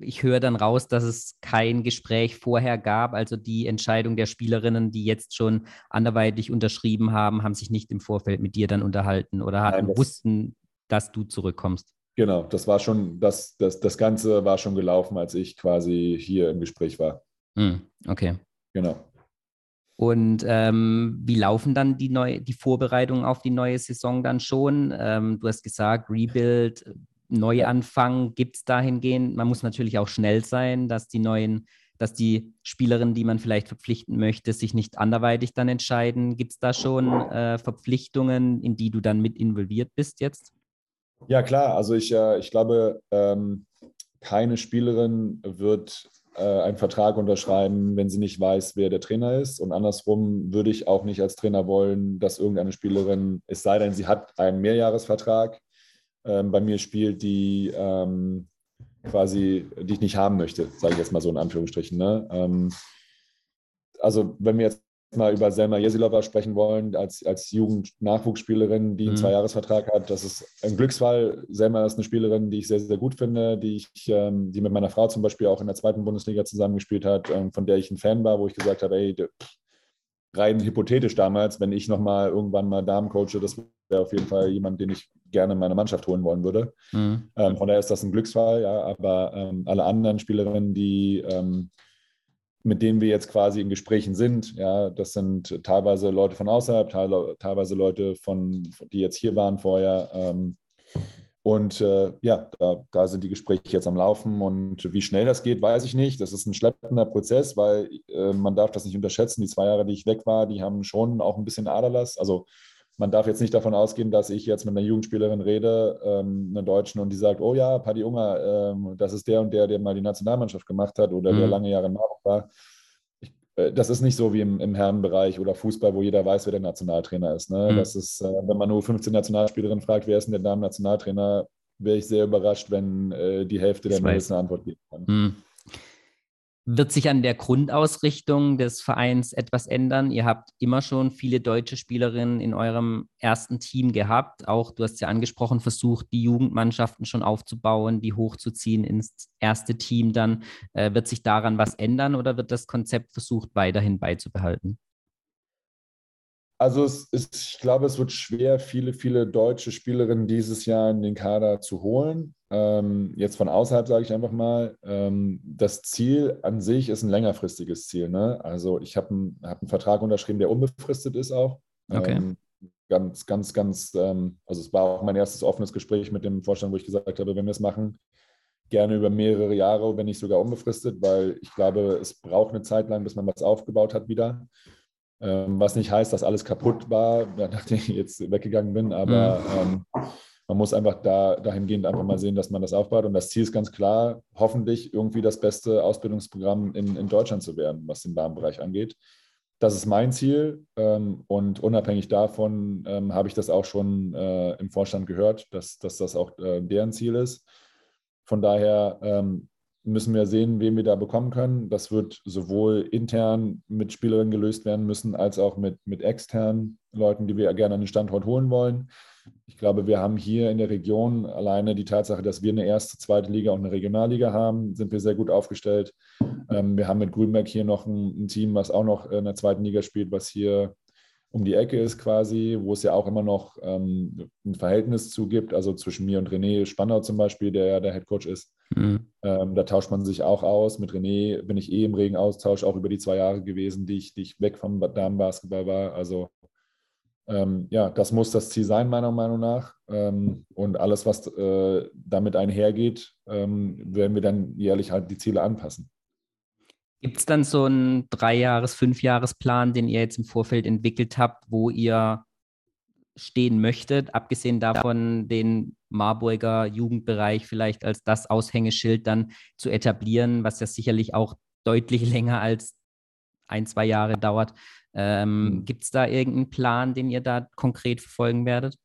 ich höre dann raus, dass es kein Gespräch vorher gab. Also die Entscheidung der Spielerinnen, die jetzt schon anderweitig unterschrieben haben, haben sich nicht im Vorfeld mit dir dann unterhalten oder hatten, Nein, wussten, dass du zurückkommst. Genau, das war schon, das, das, das Ganze war schon gelaufen, als ich quasi hier im Gespräch war. Hm, okay. Genau. Und ähm, wie laufen dann die, neu, die Vorbereitungen auf die neue Saison dann schon? Ähm, du hast gesagt, Rebuild, Neuanfang gibt es dahingehend. Man muss natürlich auch schnell sein, dass die neuen, dass die Spielerinnen, die man vielleicht verpflichten möchte, sich nicht anderweitig dann entscheiden. Gibt es da schon äh, Verpflichtungen, in die du dann mit involviert bist jetzt? Ja, klar. Also ich, äh, ich glaube, ähm, keine Spielerin wird äh, einen Vertrag unterschreiben, wenn sie nicht weiß, wer der Trainer ist. Und andersrum würde ich auch nicht als Trainer wollen, dass irgendeine Spielerin, es sei denn, sie hat einen Mehrjahresvertrag, ähm, bei mir spielt, die ähm, quasi, die ich nicht haben möchte, sage ich jetzt mal so in Anführungsstrichen. Ne? Ähm, also wenn wir jetzt mal über Selma Jesilova sprechen wollen, als, als Jugend-Nachwuchsspielerin, die einen mhm. Zweijahresvertrag hat. Das ist ein Glücksfall. Selma ist eine Spielerin, die ich sehr, sehr gut finde, die ich, ähm, die mit meiner Frau zum Beispiel auch in der zweiten Bundesliga zusammengespielt hat, ähm, von der ich ein Fan war, wo ich gesagt habe, ey, rein hypothetisch damals, wenn ich nochmal irgendwann mal Damen coache, das wäre auf jeden Fall jemand, den ich gerne meine Mannschaft holen wollen würde. Mhm. Ähm, von daher ist das ein Glücksfall, ja, aber ähm, alle anderen Spielerinnen, die ähm, mit denen wir jetzt quasi in Gesprächen sind, ja, das sind teilweise Leute von außerhalb, teilweise Leute von, die jetzt hier waren vorher. Und äh, ja, da, da, sind die Gespräche jetzt am Laufen. Und wie schnell das geht, weiß ich nicht. Das ist ein schleppender Prozess, weil äh, man darf das nicht unterschätzen. Die zwei Jahre, die ich weg war, die haben schon auch ein bisschen Aderlass. Also man darf jetzt nicht davon ausgehen, dass ich jetzt mit einer Jugendspielerin rede, ähm, einer Deutschen, und die sagt, oh ja, Paddy Unger, ähm, das ist der und der, der mal die Nationalmannschaft gemacht hat oder mhm. der lange Jahre in Marburg war. Äh, das ist nicht so wie im, im, Herrenbereich oder Fußball, wo jeder weiß, wer der Nationaltrainer ist. Ne? Mhm. Das ist, äh, wenn man nur 15 Nationalspielerinnen fragt, wer ist denn der Damen-Nationaltrainer, wäre ich sehr überrascht, wenn äh, die Hälfte der Mädels eine Antwort geben kann. Mhm. Wird sich an der Grundausrichtung des Vereins etwas ändern? Ihr habt immer schon viele deutsche Spielerinnen in eurem ersten Team gehabt. Auch, du hast ja angesprochen, versucht, die Jugendmannschaften schon aufzubauen, die hochzuziehen ins erste Team dann. Äh, wird sich daran was ändern oder wird das Konzept versucht, weiterhin beizubehalten? Also es ist, ich glaube, es wird schwer, viele, viele deutsche Spielerinnen dieses Jahr in den Kader zu holen. Ähm, jetzt von außerhalb sage ich einfach mal, ähm, das Ziel an sich ist ein längerfristiges Ziel. Ne? Also ich habe einen, hab einen Vertrag unterschrieben, der unbefristet ist auch. Okay. Ähm, ganz, ganz, ganz, ähm, also es war auch mein erstes offenes Gespräch mit dem Vorstand, wo ich gesagt habe, wenn wir es machen, gerne über mehrere Jahre, wenn nicht sogar unbefristet, weil ich glaube, es braucht eine Zeit lang, bis man was aufgebaut hat wieder. Ähm, was nicht heißt, dass alles kaputt war, nachdem ich jetzt weggegangen bin, aber mhm. ähm, man muss einfach da, dahingehend einfach mal sehen, dass man das aufbaut. Und das Ziel ist ganz klar, hoffentlich irgendwie das beste Ausbildungsprogramm in, in Deutschland zu werden, was den Damenbereich angeht. Das ist mein Ziel ähm, und unabhängig davon ähm, habe ich das auch schon äh, im Vorstand gehört, dass, dass das auch äh, deren Ziel ist. Von daher ähm, müssen wir sehen, wen wir da bekommen können. Das wird sowohl intern mit Spielerinnen gelöst werden müssen, als auch mit, mit externen Leuten, die wir gerne an den Standort holen wollen. Ich glaube, wir haben hier in der Region alleine die Tatsache, dass wir eine erste, zweite Liga und eine Regionalliga haben, sind wir sehr gut aufgestellt. Ähm, wir haben mit Grünberg hier noch ein, ein Team, was auch noch in der zweiten Liga spielt, was hier um die Ecke ist quasi, wo es ja auch immer noch ähm, ein Verhältnis zu gibt, also zwischen mir und René Spannau zum Beispiel, der ja der Head Coach ist. Mhm. Ähm, da tauscht man sich auch aus. Mit René bin ich eh im regen Austausch, auch über die zwei Jahre gewesen, die ich, die ich weg vom Damenbasketball war. Also ähm, ja, das muss das Ziel sein, meiner Meinung nach. Ähm, und alles, was äh, damit einhergeht, ähm, werden wir dann jährlich halt die Ziele anpassen. Gibt es dann so einen Dreijahres-, Fünfjahresplan, den ihr jetzt im Vorfeld entwickelt habt, wo ihr stehen möchtet, abgesehen davon, den Marburger Jugendbereich vielleicht als das Aushängeschild dann zu etablieren, was ja sicherlich auch deutlich länger als ein, zwei Jahre dauert. Ähm, mhm. Gibt es da irgendeinen Plan, den ihr da konkret verfolgen werdet?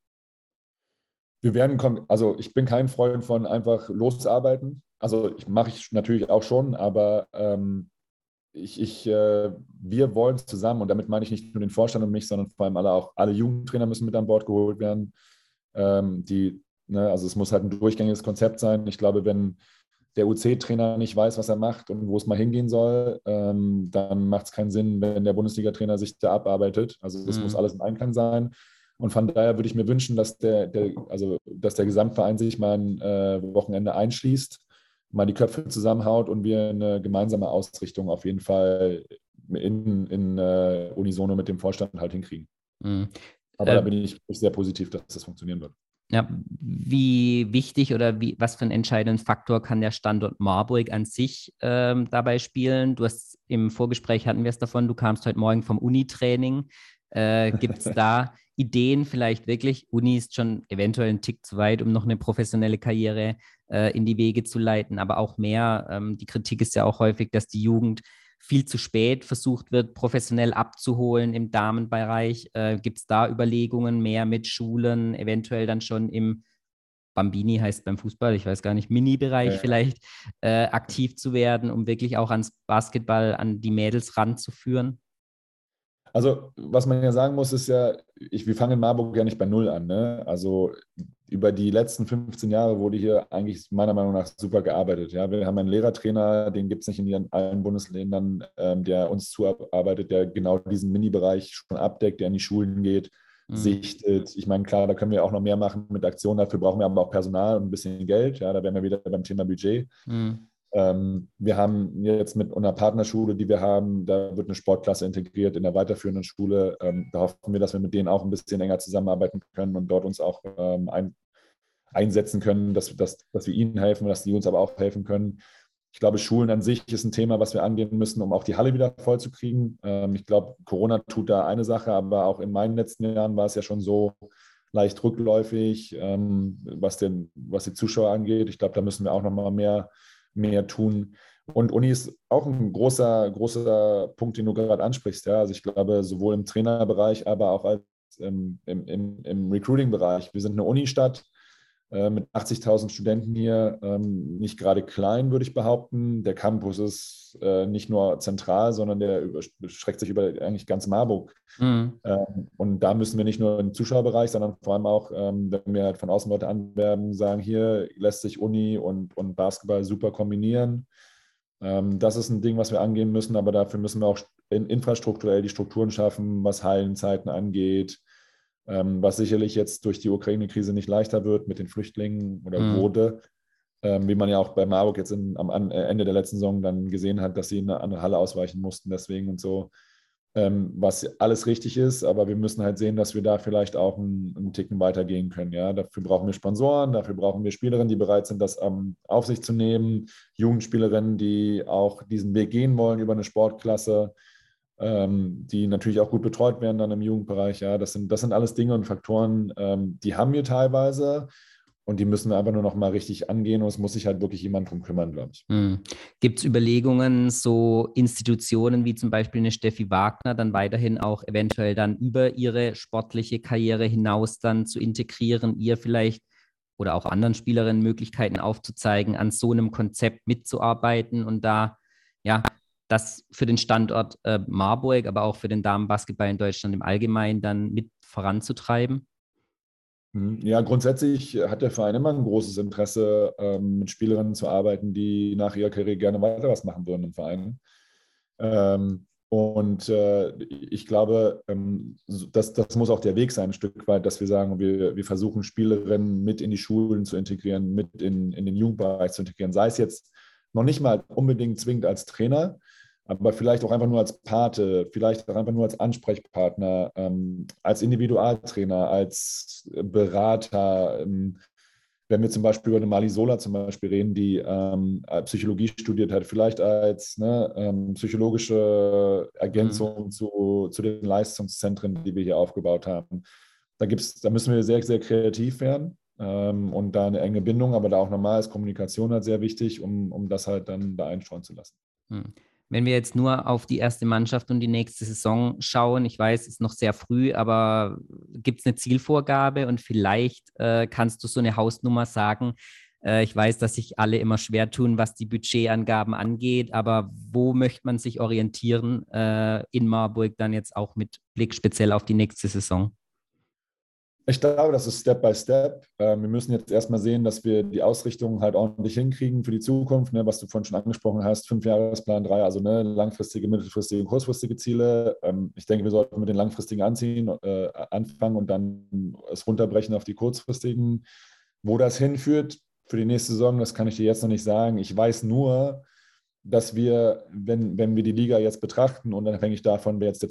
Wir werden, also ich bin kein Freund von einfach losarbeiten. Also ich mache ich natürlich auch schon, aber ähm, ich, ich, äh, wir wollen zusammen, und damit meine ich nicht nur den Vorstand und mich, sondern vor allem alle auch, alle Jugendtrainer müssen mit an Bord geholt werden. Ähm, die, ne, also es muss halt ein durchgängiges Konzept sein. Ich glaube, wenn der UC-Trainer nicht weiß, was er macht und wo es mal hingehen soll, ähm, dann macht es keinen Sinn, wenn der Bundesliga-Trainer sich da abarbeitet. Also das mhm. muss alles im Einklang sein. Und von daher würde ich mir wünschen, dass der, der, also, dass der Gesamtverein sich mal ein äh, Wochenende einschließt mal die Köpfe zusammenhaut und wir eine gemeinsame Ausrichtung auf jeden Fall in, in uh, Unisono mit dem Vorstand halt hinkriegen. Mhm. Aber äh, da bin ich sehr positiv, dass das funktionieren wird. Ja, wie wichtig oder wie, was für einen entscheidenden Faktor kann der Standort Marburg an sich ähm, dabei spielen? Du hast im Vorgespräch hatten wir es davon, du kamst heute Morgen vom Unitraining. Äh, Gibt es da Ideen vielleicht wirklich? Uni ist schon eventuell ein Tick zu weit, um noch eine professionelle Karriere äh, in die Wege zu leiten, aber auch mehr. Ähm, die Kritik ist ja auch häufig, dass die Jugend viel zu spät versucht wird, professionell abzuholen im Damenbereich. Äh, Gibt es da Überlegungen, mehr mit Schulen, eventuell dann schon im Bambini heißt beim Fußball, ich weiß gar nicht, Mini-Bereich ja. vielleicht, äh, aktiv zu werden, um wirklich auch ans Basketball, an die Mädels ranzuführen? Also, was man ja sagen muss, ist ja, ich, wir fangen in Marburg ja nicht bei Null an. Ne? Also, über die letzten 15 Jahre wurde hier eigentlich meiner Meinung nach super gearbeitet. Ja? Wir haben einen Lehrertrainer, den gibt es nicht in allen Bundesländern, ähm, der uns zuarbeitet, der genau diesen Mini-Bereich schon abdeckt, der in die Schulen geht, mhm. sichtet. Ich meine, klar, da können wir auch noch mehr machen mit Aktionen. Dafür brauchen wir aber auch Personal und ein bisschen Geld. Ja, da wären wir wieder beim Thema Budget. Mhm. Ähm, wir haben jetzt mit einer Partnerschule, die wir haben, da wird eine Sportklasse integriert in der weiterführenden Schule. Ähm, da hoffen wir, dass wir mit denen auch ein bisschen enger zusammenarbeiten können und dort uns auch ähm, ein, einsetzen können, dass, dass, dass wir ihnen helfen, dass die uns aber auch helfen können. Ich glaube, Schulen an sich ist ein Thema, was wir angehen müssen, um auch die Halle wieder voll zu kriegen. Ich glaube, Corona tut da eine Sache, aber auch in meinen letzten Jahren war es ja schon so leicht rückläufig, was, den, was die Zuschauer angeht. Ich glaube, da müssen wir auch noch mal mehr mehr tun. Und Uni ist auch ein großer, großer Punkt, den du gerade ansprichst. Ja? Also ich glaube, sowohl im Trainerbereich, aber auch als im, im, im Recruiting-Bereich. Wir sind eine Unistadt äh, mit 80.000 Studenten hier, ähm, nicht gerade klein, würde ich behaupten. Der Campus ist äh, nicht nur zentral, sondern der streckt sich über eigentlich ganz Marburg. Mhm. Ähm, und da müssen wir nicht nur im Zuschauerbereich, sondern vor allem auch, ähm, wenn wir halt von außen Leute anwerben, sagen, hier lässt sich Uni und, und Basketball super kombinieren. Ähm, das ist ein Ding, was wir angehen müssen, aber dafür müssen wir auch in, infrastrukturell die Strukturen schaffen, was Hallenzeiten angeht, was sicherlich jetzt durch die Ukraine-Krise nicht leichter wird mit den Flüchtlingen oder mhm. wurde. Ähm, wie man ja auch bei Marburg jetzt in, am äh, Ende der letzten Saison dann gesehen hat, dass sie in eine andere Halle ausweichen mussten, deswegen und so. Ähm, was alles richtig ist, aber wir müssen halt sehen, dass wir da vielleicht auch einen, einen, Ticken weitergehen können. Ja? Dafür brauchen wir Sponsoren, dafür brauchen wir Spielerinnen, die bereit sind, das ähm, auf sich zu nehmen, Jugendspielerinnen, die auch diesen Weg gehen wollen über eine Sportklasse ähm, die natürlich auch gut betreut werden dann im Jugendbereich. Ja, das sind, das sind alles Dinge und Faktoren, ähm, die haben wir teilweise. Und die müssen wir einfach nur noch mal richtig angehen und es muss sich halt wirklich jemand drum kümmern, glaube ich. Mhm. Gibt es Überlegungen, so Institutionen wie zum Beispiel eine Steffi Wagner dann weiterhin auch eventuell dann über ihre sportliche Karriere hinaus dann zu integrieren, ihr vielleicht oder auch anderen Spielerinnen Möglichkeiten aufzuzeigen, an so einem Konzept mitzuarbeiten und da ja das für den Standort äh, Marburg, aber auch für den Damenbasketball in Deutschland im Allgemeinen dann mit voranzutreiben? Mhm. Ja, grundsätzlich hat der Verein immer ein großes Interesse, ähm, mit Spielerinnen zu arbeiten, die nach ihrer Karriere gerne weiter was machen würden im Verein. Ähm, und äh, ich glaube, ähm, das, das muss auch der Weg sein, ein Stück weit, dass wir sagen, wir, wir versuchen, Spielerinnen mit in die Schulen zu integrieren, mit in, in den Jugendbereich zu integrieren. Sei es jetzt noch nicht mal unbedingt zwingend als Trainer, aber vielleicht auch einfach nur als Pate, vielleicht auch einfach nur als Ansprechpartner, ähm, als Individualtrainer, als Berater. Ähm, wenn wir zum Beispiel über eine Mali Sola zum Beispiel reden, die ähm, Psychologie studiert hat, vielleicht als ne, ähm, psychologische Ergänzung mhm. zu, zu den Leistungszentren, die wir hier aufgebaut haben. Da, gibt's, da müssen wir sehr, sehr kreativ werden ähm, und da eine enge Bindung, aber da auch normal ist Kommunikation halt sehr wichtig, um, um das halt dann da einstreuen zu lassen. Mhm. Wenn wir jetzt nur auf die erste Mannschaft und die nächste Saison schauen, ich weiß, es ist noch sehr früh, aber gibt es eine Zielvorgabe und vielleicht äh, kannst du so eine Hausnummer sagen? Äh, ich weiß, dass sich alle immer schwer tun, was die Budgetangaben angeht, aber wo möchte man sich orientieren äh, in Marburg dann jetzt auch mit Blick speziell auf die nächste Saison? Ich glaube, das ist Step by Step. Ähm, wir müssen jetzt erstmal sehen, dass wir die Ausrichtung halt ordentlich hinkriegen für die Zukunft, ne, was du vorhin schon angesprochen hast, fünf Jahresplan, drei, also ne, langfristige, mittelfristige und kurzfristige Ziele. Ähm, ich denke, wir sollten mit den langfristigen anziehen, äh, anfangen und dann es runterbrechen auf die kurzfristigen. Wo das hinführt für die nächste Saison, das kann ich dir jetzt noch nicht sagen. Ich weiß nur, dass wir, wenn, wenn wir die Liga jetzt betrachten, unabhängig davon, wer jetzt der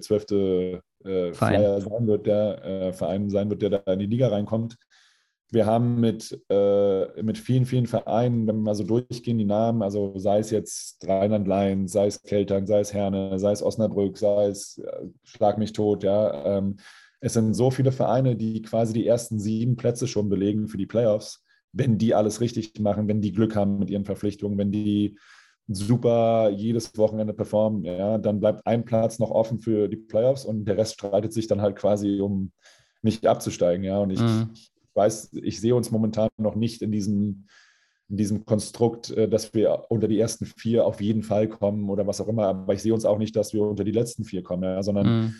zwölfte äh, Flyer sein wird, der äh, Verein sein wird, der da in die Liga reinkommt, wir haben mit, äh, mit vielen, vielen Vereinen, wenn wir mal so durchgehen, die Namen, also sei es jetzt Rheinland-Lein, sei es Keltern, sei es Herne, sei es Osnabrück, sei es äh, Schlag mich tot, ja. Ähm, es sind so viele Vereine, die quasi die ersten sieben Plätze schon belegen für die Playoffs wenn die alles richtig machen, wenn die Glück haben mit ihren Verpflichtungen, wenn die super jedes Wochenende performen, ja, dann bleibt ein Platz noch offen für die Playoffs und der Rest streitet sich dann halt quasi, um nicht abzusteigen, ja. Und ich, mhm. ich weiß, ich sehe uns momentan noch nicht in diesem, in diesem Konstrukt, äh, dass wir unter die ersten vier auf jeden Fall kommen oder was auch immer. Aber ich sehe uns auch nicht, dass wir unter die letzten vier kommen, ja, sondern mhm.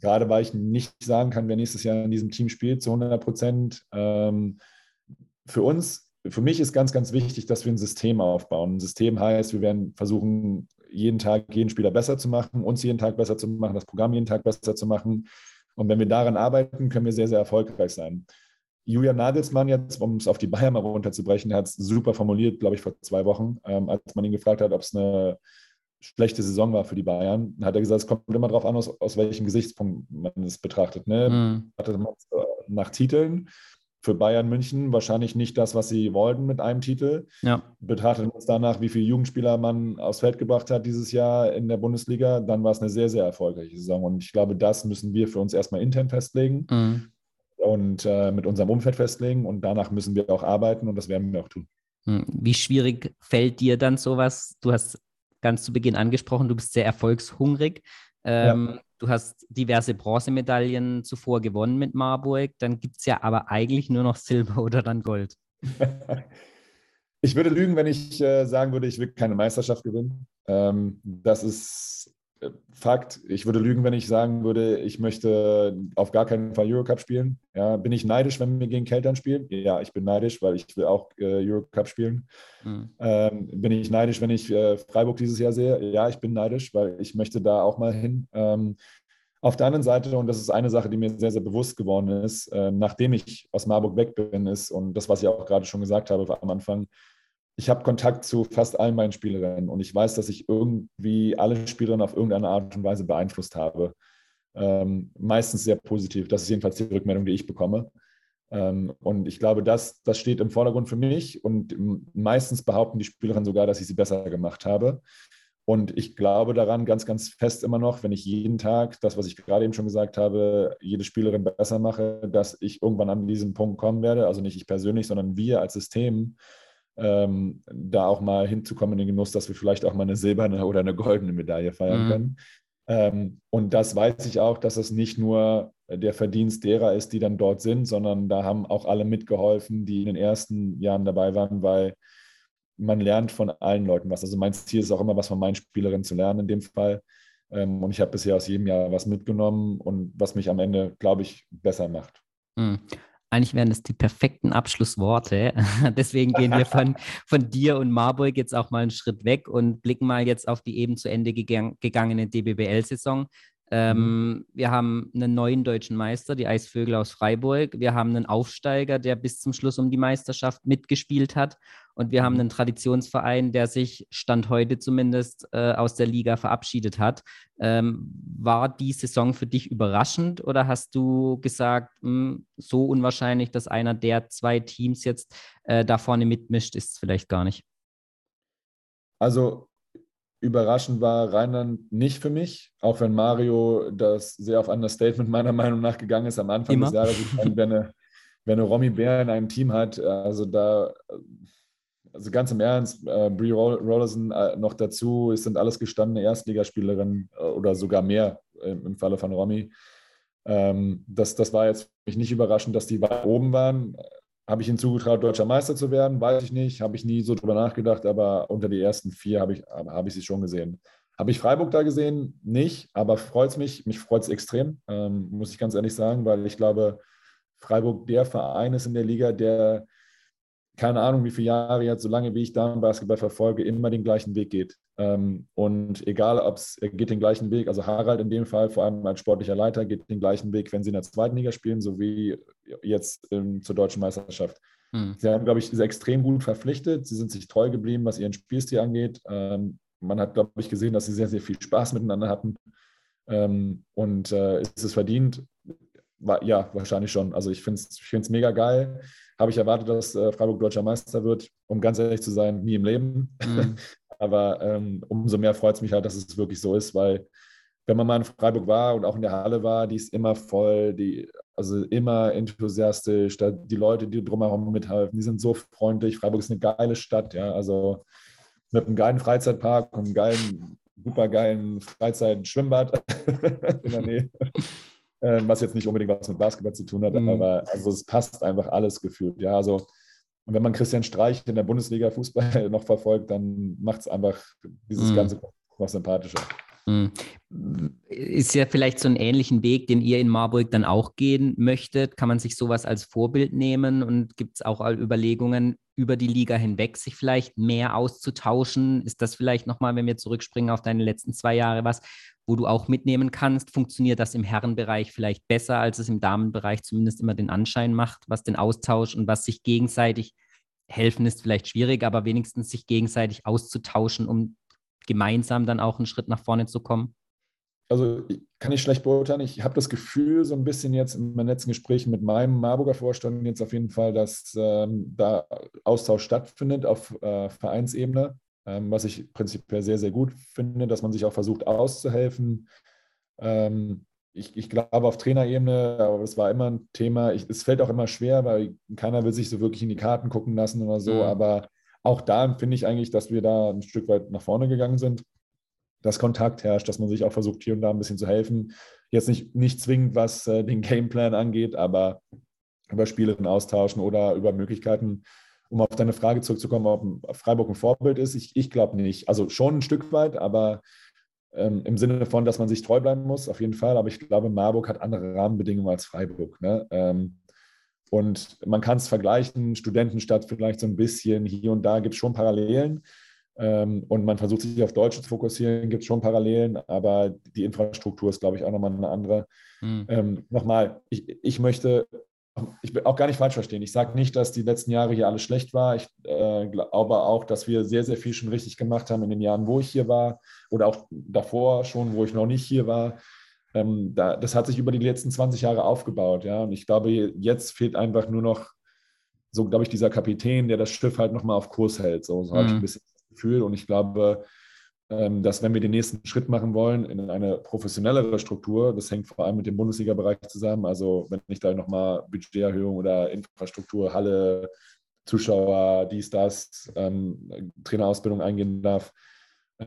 gerade weil ich nicht sagen kann, wer nächstes Jahr in diesem Team spielt zu 100 Prozent, ähm, für uns, für mich ist ganz, ganz wichtig, dass wir ein System aufbauen. Ein System heißt, wir werden versuchen, jeden Tag jeden Spieler besser zu machen, uns jeden Tag besser zu machen, das Programm jeden Tag besser zu machen. Und wenn wir daran arbeiten, können wir sehr, sehr erfolgreich sein. Julian Nagelsmann jetzt, um es auf die Bayern mal runterzubrechen, hat es super formuliert, glaube ich, vor zwei Wochen, ähm, als man ihn gefragt hat, ob es eine schlechte Saison war für die Bayern, hat er gesagt, es kommt immer darauf an, aus, aus welchem Gesichtspunkt man es betrachtet. Ne? Mhm. Nach Titeln für Bayern München wahrscheinlich nicht das, was sie wollten mit einem Titel. Ja. Betrachtet man es danach, wie viele Jugendspieler man aufs Feld gebracht hat dieses Jahr in der Bundesliga, dann war es eine sehr, sehr erfolgreiche Saison. Und ich glaube, das müssen wir für uns erstmal intern festlegen mhm. und äh, mit unserem Umfeld festlegen. Und danach müssen wir auch arbeiten und das werden wir auch tun. Hm. Wie schwierig fällt dir dann sowas? Du hast ganz zu Beginn angesprochen, du bist sehr erfolgshungrig. Ähm, ja. Du hast diverse Bronzemedaillen zuvor gewonnen mit Marburg. Dann gibt es ja aber eigentlich nur noch Silber oder dann Gold. Ich würde lügen, wenn ich äh, sagen würde, ich will keine Meisterschaft gewinnen. Ähm, das ist Fakt, ich würde lügen, wenn ich sagen würde, ich möchte auf gar keinen Fall Eurocup spielen. Ja, bin ich neidisch, wenn wir gegen Keltern spielen? Ja, ich bin neidisch, weil ich will auch äh, Eurocup spielen. Mhm. Ähm, bin ich neidisch, wenn ich äh, Freiburg dieses Jahr sehe? Ja, ich bin neidisch, weil ich möchte da auch mal hin. Ähm, auf der anderen Seite, und das ist eine Sache, die mir sehr, sehr bewusst geworden ist, äh, nachdem ich aus Marburg weg bin, ist, und das, was ich auch gerade schon gesagt habe am Anfang, ich habe Kontakt zu fast allen meinen Spielerinnen und ich weiß, dass ich irgendwie alle Spielerinnen auf irgendeine Art und Weise beeinflusst habe. Ähm, meistens sehr positiv. Das ist jedenfalls die Rückmeldung, die ich bekomme. Ähm, und ich glaube, das, das steht im Vordergrund für mich und meistens behaupten die Spielerinnen sogar, dass ich sie besser gemacht habe. Und ich glaube daran ganz, ganz fest immer noch, wenn ich jeden Tag das, was ich gerade eben schon gesagt habe, jede Spielerin besser mache, dass ich irgendwann an diesen Punkt kommen werde. Also nicht ich persönlich, sondern wir als System ähm, da auch mal hinzukommen in den Genuss, dass wir vielleicht auch mal eine silberne oder eine goldene Medaille feiern mhm. können. Ähm, und das weiß ich auch, dass es nicht nur der Verdienst derer ist, die dann dort sind, sondern da haben auch alle mitgeholfen, die in den ersten Jahren dabei waren, weil man lernt von allen Leuten was. Also mein Ziel ist auch immer, was von meinen Spielerinnen zu lernen in dem Fall. Ähm, und ich habe bisher aus jedem Jahr was mitgenommen und was mich am Ende, glaube ich, besser macht. Mhm. Eigentlich wären das die perfekten Abschlussworte. Deswegen gehen wir von, von dir und Marburg jetzt auch mal einen Schritt weg und blicken mal jetzt auf die eben zu Ende gegang, gegangene DBBL-Saison. Ähm, mhm. Wir haben einen neuen deutschen Meister, die Eisvögel aus Freiburg. Wir haben einen Aufsteiger, der bis zum Schluss um die Meisterschaft mitgespielt hat. Und wir haben mhm. einen Traditionsverein, der sich Stand heute zumindest äh, aus der Liga verabschiedet hat. Ähm, war die Saison für dich überraschend oder hast du gesagt, mh, hm, so unwahrscheinlich, dass einer der zwei Teams jetzt äh, da vorne mitmischt, ist es vielleicht gar nicht? Also Überraschend war Rheinland nicht für mich, auch wenn Mario das sehr auf Understatement meiner Meinung nach gegangen ist am Anfang Immer. des Jahres. Wenn, eine, wenn eine Romy Bär in einem Team hat, also da, also ganz im Ernst, äh, Brie Rollerson äh, noch dazu, es sind alles gestandene Erstligaspielerinnen äh, oder sogar mehr im, im Falle von Romy. Ähm, das, das war jetzt mich nicht überraschend, dass die weit oben waren. Habe ich ihnen zugetraut, deutscher Meister zu werden? Weiß ich nicht. Habe ich nie so drüber nachgedacht, aber unter die ersten vier habe ich, habe ich sie schon gesehen. Habe ich Freiburg da gesehen? Nicht, aber freut es mich. Mich freut es extrem, ähm, muss ich ganz ehrlich sagen, weil ich glaube, Freiburg der Verein ist in der Liga, der keine Ahnung, wie viele Jahre jetzt, so lange wie ich da im Basketball verfolge, immer den gleichen Weg geht. Ähm, und egal, ob es geht den gleichen Weg, also Harald in dem Fall, vor allem als sportlicher Leiter, geht den gleichen Weg, wenn sie in der zweiten Liga spielen, sowie jetzt zur deutschen Meisterschaft. Hm. Sie haben, glaube ich, extrem gut verpflichtet. Sie sind sich treu geblieben, was ihren Spielstil angeht. Ähm, man hat, glaube ich, gesehen, dass sie sehr, sehr viel Spaß miteinander hatten. Ähm, und äh, ist es verdient? Ja, wahrscheinlich schon. Also ich finde es ich mega geil. Habe ich erwartet, dass äh, Freiburg deutscher Meister wird? Um ganz ehrlich zu sein, nie im Leben. Mhm. Aber ähm, umso mehr freut es mich halt, dass es wirklich so ist, weil wenn man mal in Freiburg war und auch in der Halle war, die ist immer voll, die, also immer enthusiastisch, da, die Leute, die drumherum mithelfen, die sind so freundlich. Freiburg ist eine geile Stadt, ja, also mit einem geilen Freizeitpark und einem geilen, super geilen Freizeitschwimmbad in der Nähe. Ähm, was jetzt nicht unbedingt was mit Basketball zu tun hat, mhm. aber also es passt einfach alles gefühlt. Ja, also und wenn man Christian Streich in der Bundesliga Fußball noch verfolgt, dann macht es einfach dieses mhm. Ganze noch sympathischer. Mhm. Ist ja vielleicht so einen ähnlichen Weg, den ihr in Marburg dann auch gehen möchtet. Kann man sich sowas als Vorbild nehmen und gibt es auch Überlegungen, über die Liga hinweg sich vielleicht mehr auszutauschen? Ist das vielleicht nochmal, wenn wir zurückspringen auf deine letzten zwei Jahre, was, wo du auch mitnehmen kannst? Funktioniert das im Herrenbereich vielleicht besser, als es im Damenbereich zumindest immer den Anschein macht, was den Austausch und was sich gegenseitig helfen ist vielleicht schwierig, aber wenigstens sich gegenseitig auszutauschen, um gemeinsam dann auch einen Schritt nach vorne zu kommen? Also kann ich schlecht beurteilen. Ich habe das Gefühl, so ein bisschen jetzt in meinen letzten Gesprächen mit meinem Marburger Vorstand jetzt auf jeden Fall, dass ähm, da Austausch stattfindet auf äh, Vereinsebene, was ich prinzipiell sehr, sehr gut finde, dass man sich auch versucht auszuhelfen. Ähm, ich, ich, glaube auf Trainerebene, aber es war immer ein Thema. Ich, es fällt auch immer schwer, weil keiner will sich so wirklich in die Karten gucken lassen oder so. Mhm. Aber auch da finde ich eigentlich, dass wir da ein Stück weit nach vorne gegangen sind, dass Kontakt herrscht, dass man sich auch versucht, hier und da ein bisschen zu helfen. Jetzt nicht, nicht zwingend, was äh, den Gameplan angeht, aber über Spielerinnen austauschen oder über Möglichkeiten, um auf deine Frage zurückzukommen, ob Freiburg ein Vorbild ist. Ich, ich glaube nicht. Also schon ein Stück weit, aber ähm, im Sinne von, dass man sich treu bleiben muss, auf jeden Fall. Aber ich glaube, Marburg hat andere Rahmenbedingungen als Freiburg. Ne? Ähm, und man kann es vergleichen, Studentenstadt vielleicht so ein bisschen, hier und da gibt es schon Parallelen. Ähm, und man versucht sich auf Deutsche zu fokussieren, gibt es schon Parallelen, aber die Infrastruktur ist, glaube ich, auch nochmal eine andere. Mhm. Ähm, nochmal, ich, ich möchte ich will auch gar nicht falsch verstehen. Ich sage nicht, dass die letzten Jahre hier alles schlecht war. Ich äh, glaube auch, dass wir sehr, sehr viel schon richtig gemacht haben in den Jahren, wo ich hier war oder auch davor schon, wo ich noch nicht hier war ähm, da, das hat sich über die letzten 20 Jahre aufgebaut, ja. Und ich glaube, jetzt fehlt einfach nur noch, so glaube ich, dieser Kapitän, der das Schiff halt nochmal auf Kurs hält. So, so mhm. habe ich ein bisschen das Gefühl. Und ich glaube, dass wenn wir den nächsten Schritt machen wollen in eine professionellere Struktur, das hängt vor allem mit dem Bundesliga-Bereich zusammen. Also wenn ich da nochmal Budgeterhöhung oder Infrastruktur, Halle, Zuschauer, dies, das, ähm, Trainerausbildung eingehen darf,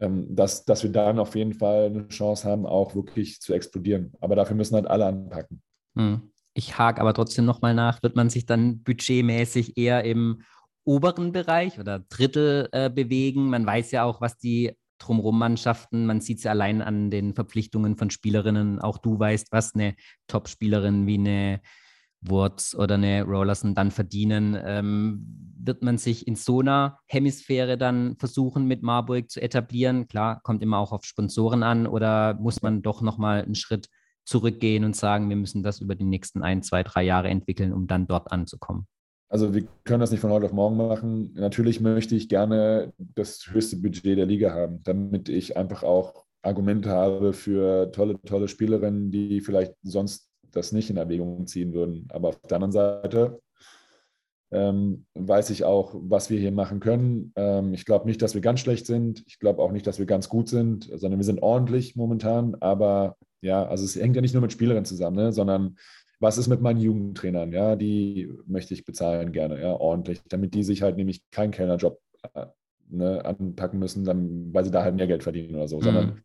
ähm, dass, dass wir dann auf jeden Fall eine Chance haben, auch wirklich zu explodieren. Aber dafür müssen halt alle anpacken. Hm. Ich hake aber trotzdem nochmal nach, wird man sich dann budgetmäßig eher im oberen Bereich oder Drittel äh, bewegen? Man weiß ja auch, was die Drumrum-Mannschaften, man sieht es allein an den Verpflichtungen von Spielerinnen, auch du weißt, was eine Top-Spielerin wie eine Wurz oder eine Rollerson dann verdienen. Ähm, wird man sich in so einer Hemisphäre dann versuchen, mit Marburg zu etablieren? Klar, kommt immer auch auf Sponsoren an oder muss man doch nochmal einen Schritt zurückgehen und sagen, wir müssen das über die nächsten ein, zwei, drei Jahre entwickeln, um dann dort anzukommen? Also wir können das nicht von heute auf morgen machen. Natürlich möchte ich gerne das höchste Budget der Liga haben, damit ich einfach auch Argumente habe für tolle, tolle Spielerinnen, die vielleicht sonst das nicht in Erwägung ziehen würden. Aber auf der anderen Seite ähm, weiß ich auch, was wir hier machen können. Ähm, ich glaube nicht, dass wir ganz schlecht sind. Ich glaube auch nicht, dass wir ganz gut sind, sondern wir sind ordentlich momentan. Aber ja, also es hängt ja nicht nur mit Spielerinnen zusammen, ne, sondern was ist mit meinen Jugendtrainern? Ja, die möchte ich bezahlen gerne, ja, ordentlich, damit die sich halt nämlich keinen Kellnerjob äh, ne, anpacken müssen, dann, weil sie da halt mehr Geld verdienen oder so, mhm. sondern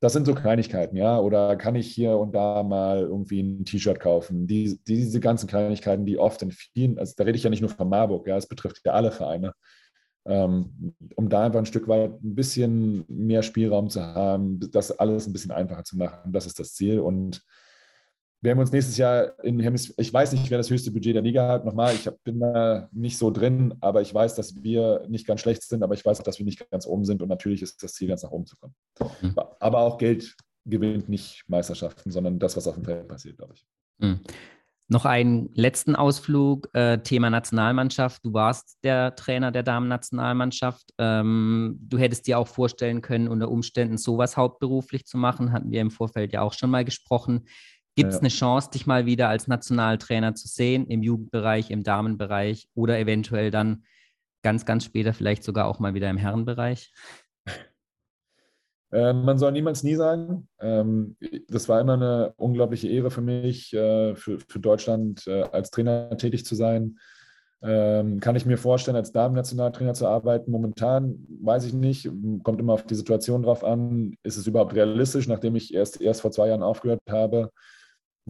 das sind so Kleinigkeiten, ja. Oder kann ich hier und da mal irgendwie ein T-Shirt kaufen? Die, diese ganzen Kleinigkeiten, die oft in vielen, also da rede ich ja nicht nur von Marburg, ja, es betrifft ja alle Vereine, ähm, um da einfach ein Stück weit ein bisschen mehr Spielraum zu haben, das alles ein bisschen einfacher zu machen. Das ist das Ziel. Und wir haben uns nächstes Jahr in Hemis ich weiß nicht, wer das höchste Budget der Liga hat. Nochmal, ich bin da nicht so drin, aber ich weiß, dass wir nicht ganz schlecht sind, aber ich weiß auch, dass wir nicht ganz oben sind und natürlich ist das Ziel, ganz nach oben zu kommen. Mhm. Aber auch Geld gewinnt nicht Meisterschaften, sondern das, was auf dem Feld passiert, glaube ich. Mhm. Noch einen letzten Ausflug, äh, Thema Nationalmannschaft. Du warst der Trainer der Damen-Nationalmannschaft. Ähm, du hättest dir auch vorstellen können, unter Umständen sowas hauptberuflich zu machen. Hatten wir im Vorfeld ja auch schon mal gesprochen. Gibt es ja. eine Chance, dich mal wieder als Nationaltrainer zu sehen, im Jugendbereich, im Damenbereich oder eventuell dann ganz, ganz später vielleicht sogar auch mal wieder im Herrenbereich? Äh, man soll niemals nie sagen. Ähm, das war immer eine unglaubliche Ehre für mich, äh, für, für Deutschland äh, als Trainer tätig zu sein. Ähm, kann ich mir vorstellen, als Damen-Nationaltrainer zu arbeiten? Momentan weiß ich nicht, kommt immer auf die Situation drauf an. Ist es überhaupt realistisch, nachdem ich erst, erst vor zwei Jahren aufgehört habe?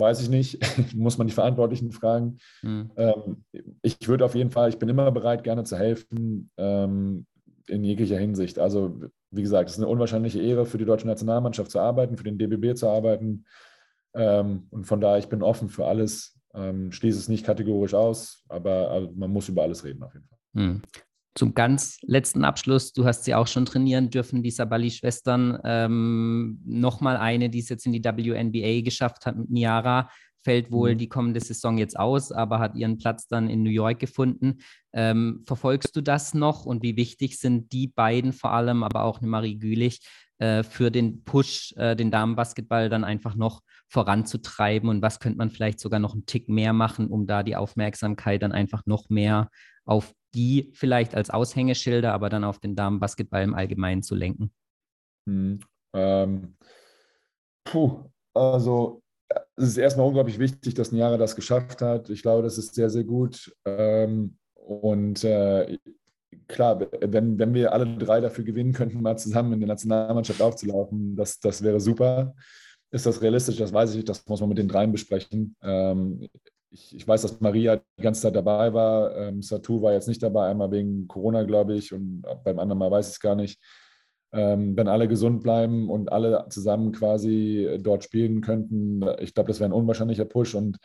Weiß ich nicht, muss man die Verantwortlichen fragen. Mhm. Ähm, ich würde auf jeden Fall, ich bin immer bereit, gerne zu helfen. Ähm, in jeglicher Hinsicht. Also, wie gesagt, es ist eine unwahrscheinliche Ehre für die deutsche Nationalmannschaft zu arbeiten, für den DBB zu arbeiten. Ähm, und von daher, ich bin offen für alles, ähm, schließe es nicht kategorisch aus, aber also man muss über alles reden auf jeden Fall. Hm. Zum ganz letzten Abschluss, du hast sie auch schon trainieren dürfen, die Sabali-Schwestern. Ähm, Nochmal eine, die es jetzt in die WNBA geschafft hat mit Niara fällt wohl mhm. die kommende Saison jetzt aus, aber hat ihren Platz dann in New York gefunden. Ähm, verfolgst du das noch und wie wichtig sind die beiden vor allem, aber auch eine Marie Gülich äh, für den Push, äh, den Damenbasketball dann einfach noch voranzutreiben und was könnte man vielleicht sogar noch einen Tick mehr machen, um da die Aufmerksamkeit dann einfach noch mehr auf die vielleicht als Aushängeschilder, aber dann auf den Damenbasketball im Allgemeinen zu lenken? Hm, ähm, puh, also es ist erstmal unglaublich wichtig, dass Niara das geschafft hat. Ich glaube, das ist sehr, sehr gut. Ähm, und äh, klar, wenn, wenn wir alle drei dafür gewinnen könnten, mal zusammen in der Nationalmannschaft aufzulaufen, das, das wäre super. Ist das realistisch? Das weiß ich nicht. Das muss man mit den dreien besprechen. Ähm, ich, ich, weiß, dass Maria die ganze Zeit dabei war. Ähm, Satu war jetzt nicht dabei, einmal wegen Corona, glaube ich, und beim anderen Mal weiß ich es gar nicht ähm, wenn alle gesund bleiben und alle zusammen quasi dort spielen könnten, ich glaube, das wäre ein unwahrscheinlicher Push. Und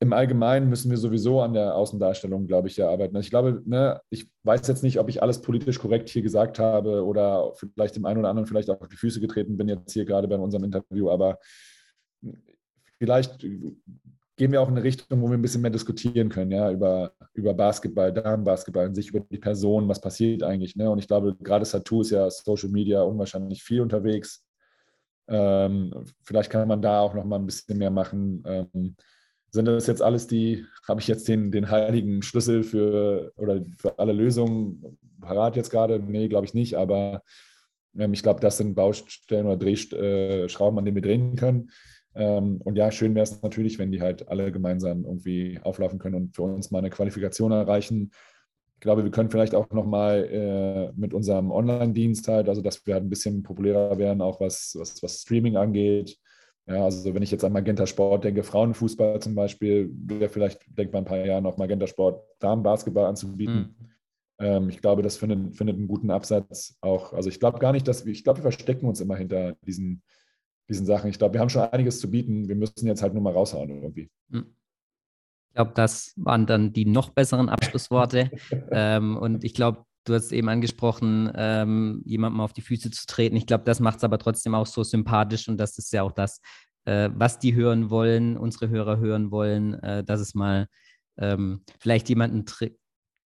im Allgemeinen müssen wir sowieso an der Außendarstellung, glaube ich, ja arbeiten. Ich glaube, ne, ich weiß jetzt nicht, ob ich alles politisch korrekt hier gesagt habe oder vielleicht dem einen oder anderen vielleicht auch auf die Füße getreten bin, jetzt hier gerade bei unserem Interview, aber vielleicht gehen wir auch in eine Richtung, wo wir ein bisschen mehr diskutieren können, ja, über, über Basketball, Damenbasketball an sich, über die Person, was passiert eigentlich. Ne? Und ich glaube, gerade Satu ist ja Social Media unwahrscheinlich viel unterwegs. Ähm, vielleicht kann man da auch noch mal ein bisschen mehr machen. Ähm, sind das jetzt alles die, habe ich jetzt den, den heiligen Schlüssel für oder für alle Lösungen parat jetzt gerade? Nee, glaube ich nicht, aber ähm, ich glaube, das sind Baustellen oder Drehschrauben, an denen wir drehen können. Ähm, und ja, schön wäre es natürlich, wenn die halt alle gemeinsam irgendwie auflaufen können und für uns mal eine Qualifikation erreichen. Ich glaube, wir können vielleicht auch nochmal äh, mit unserem Online-Dienst halt, also dass wir halt ein bisschen populärer werden, auch was, was, was Streaming angeht. Ja, also wenn ich jetzt an Magenta Sport denke, Frauenfußball zum Beispiel, wäre vielleicht denkbar ein paar Jahren auch Magenta Sport Damenbasketball anzubieten. Mhm. Ähm, ich glaube, das findet, findet einen guten Absatz auch. Also ich glaube gar nicht, dass wir, ich glaube, wir verstecken uns immer hinter diesen diesen Sachen. Ich glaube, wir haben schon einiges zu bieten. Wir müssen jetzt halt nur mal raushauen irgendwie. Hm. Ich glaube, das waren dann die noch besseren Abschlussworte. ähm, und ich glaube, du hast eben angesprochen, ähm, jemandem auf die Füße zu treten. Ich glaube, das macht es aber trotzdem auch so sympathisch und das ist ja auch das, äh, was die hören wollen, unsere Hörer hören wollen, äh, dass es mal ähm, vielleicht jemanden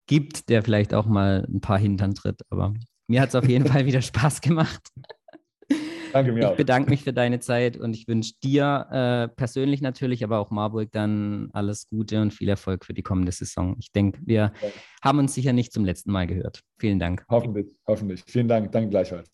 gibt, der vielleicht auch mal ein paar Hintern tritt. Aber mir hat es auf jeden Fall wieder Spaß gemacht. Danke mir ich auch. bedanke mich für deine Zeit und ich wünsche dir äh, persönlich natürlich, aber auch Marburg dann alles Gute und viel Erfolg für die kommende Saison. Ich denke, wir ja. haben uns sicher nicht zum letzten Mal gehört. Vielen Dank. Hoffentlich, hoffentlich. Vielen Dank. Danke gleichfalls.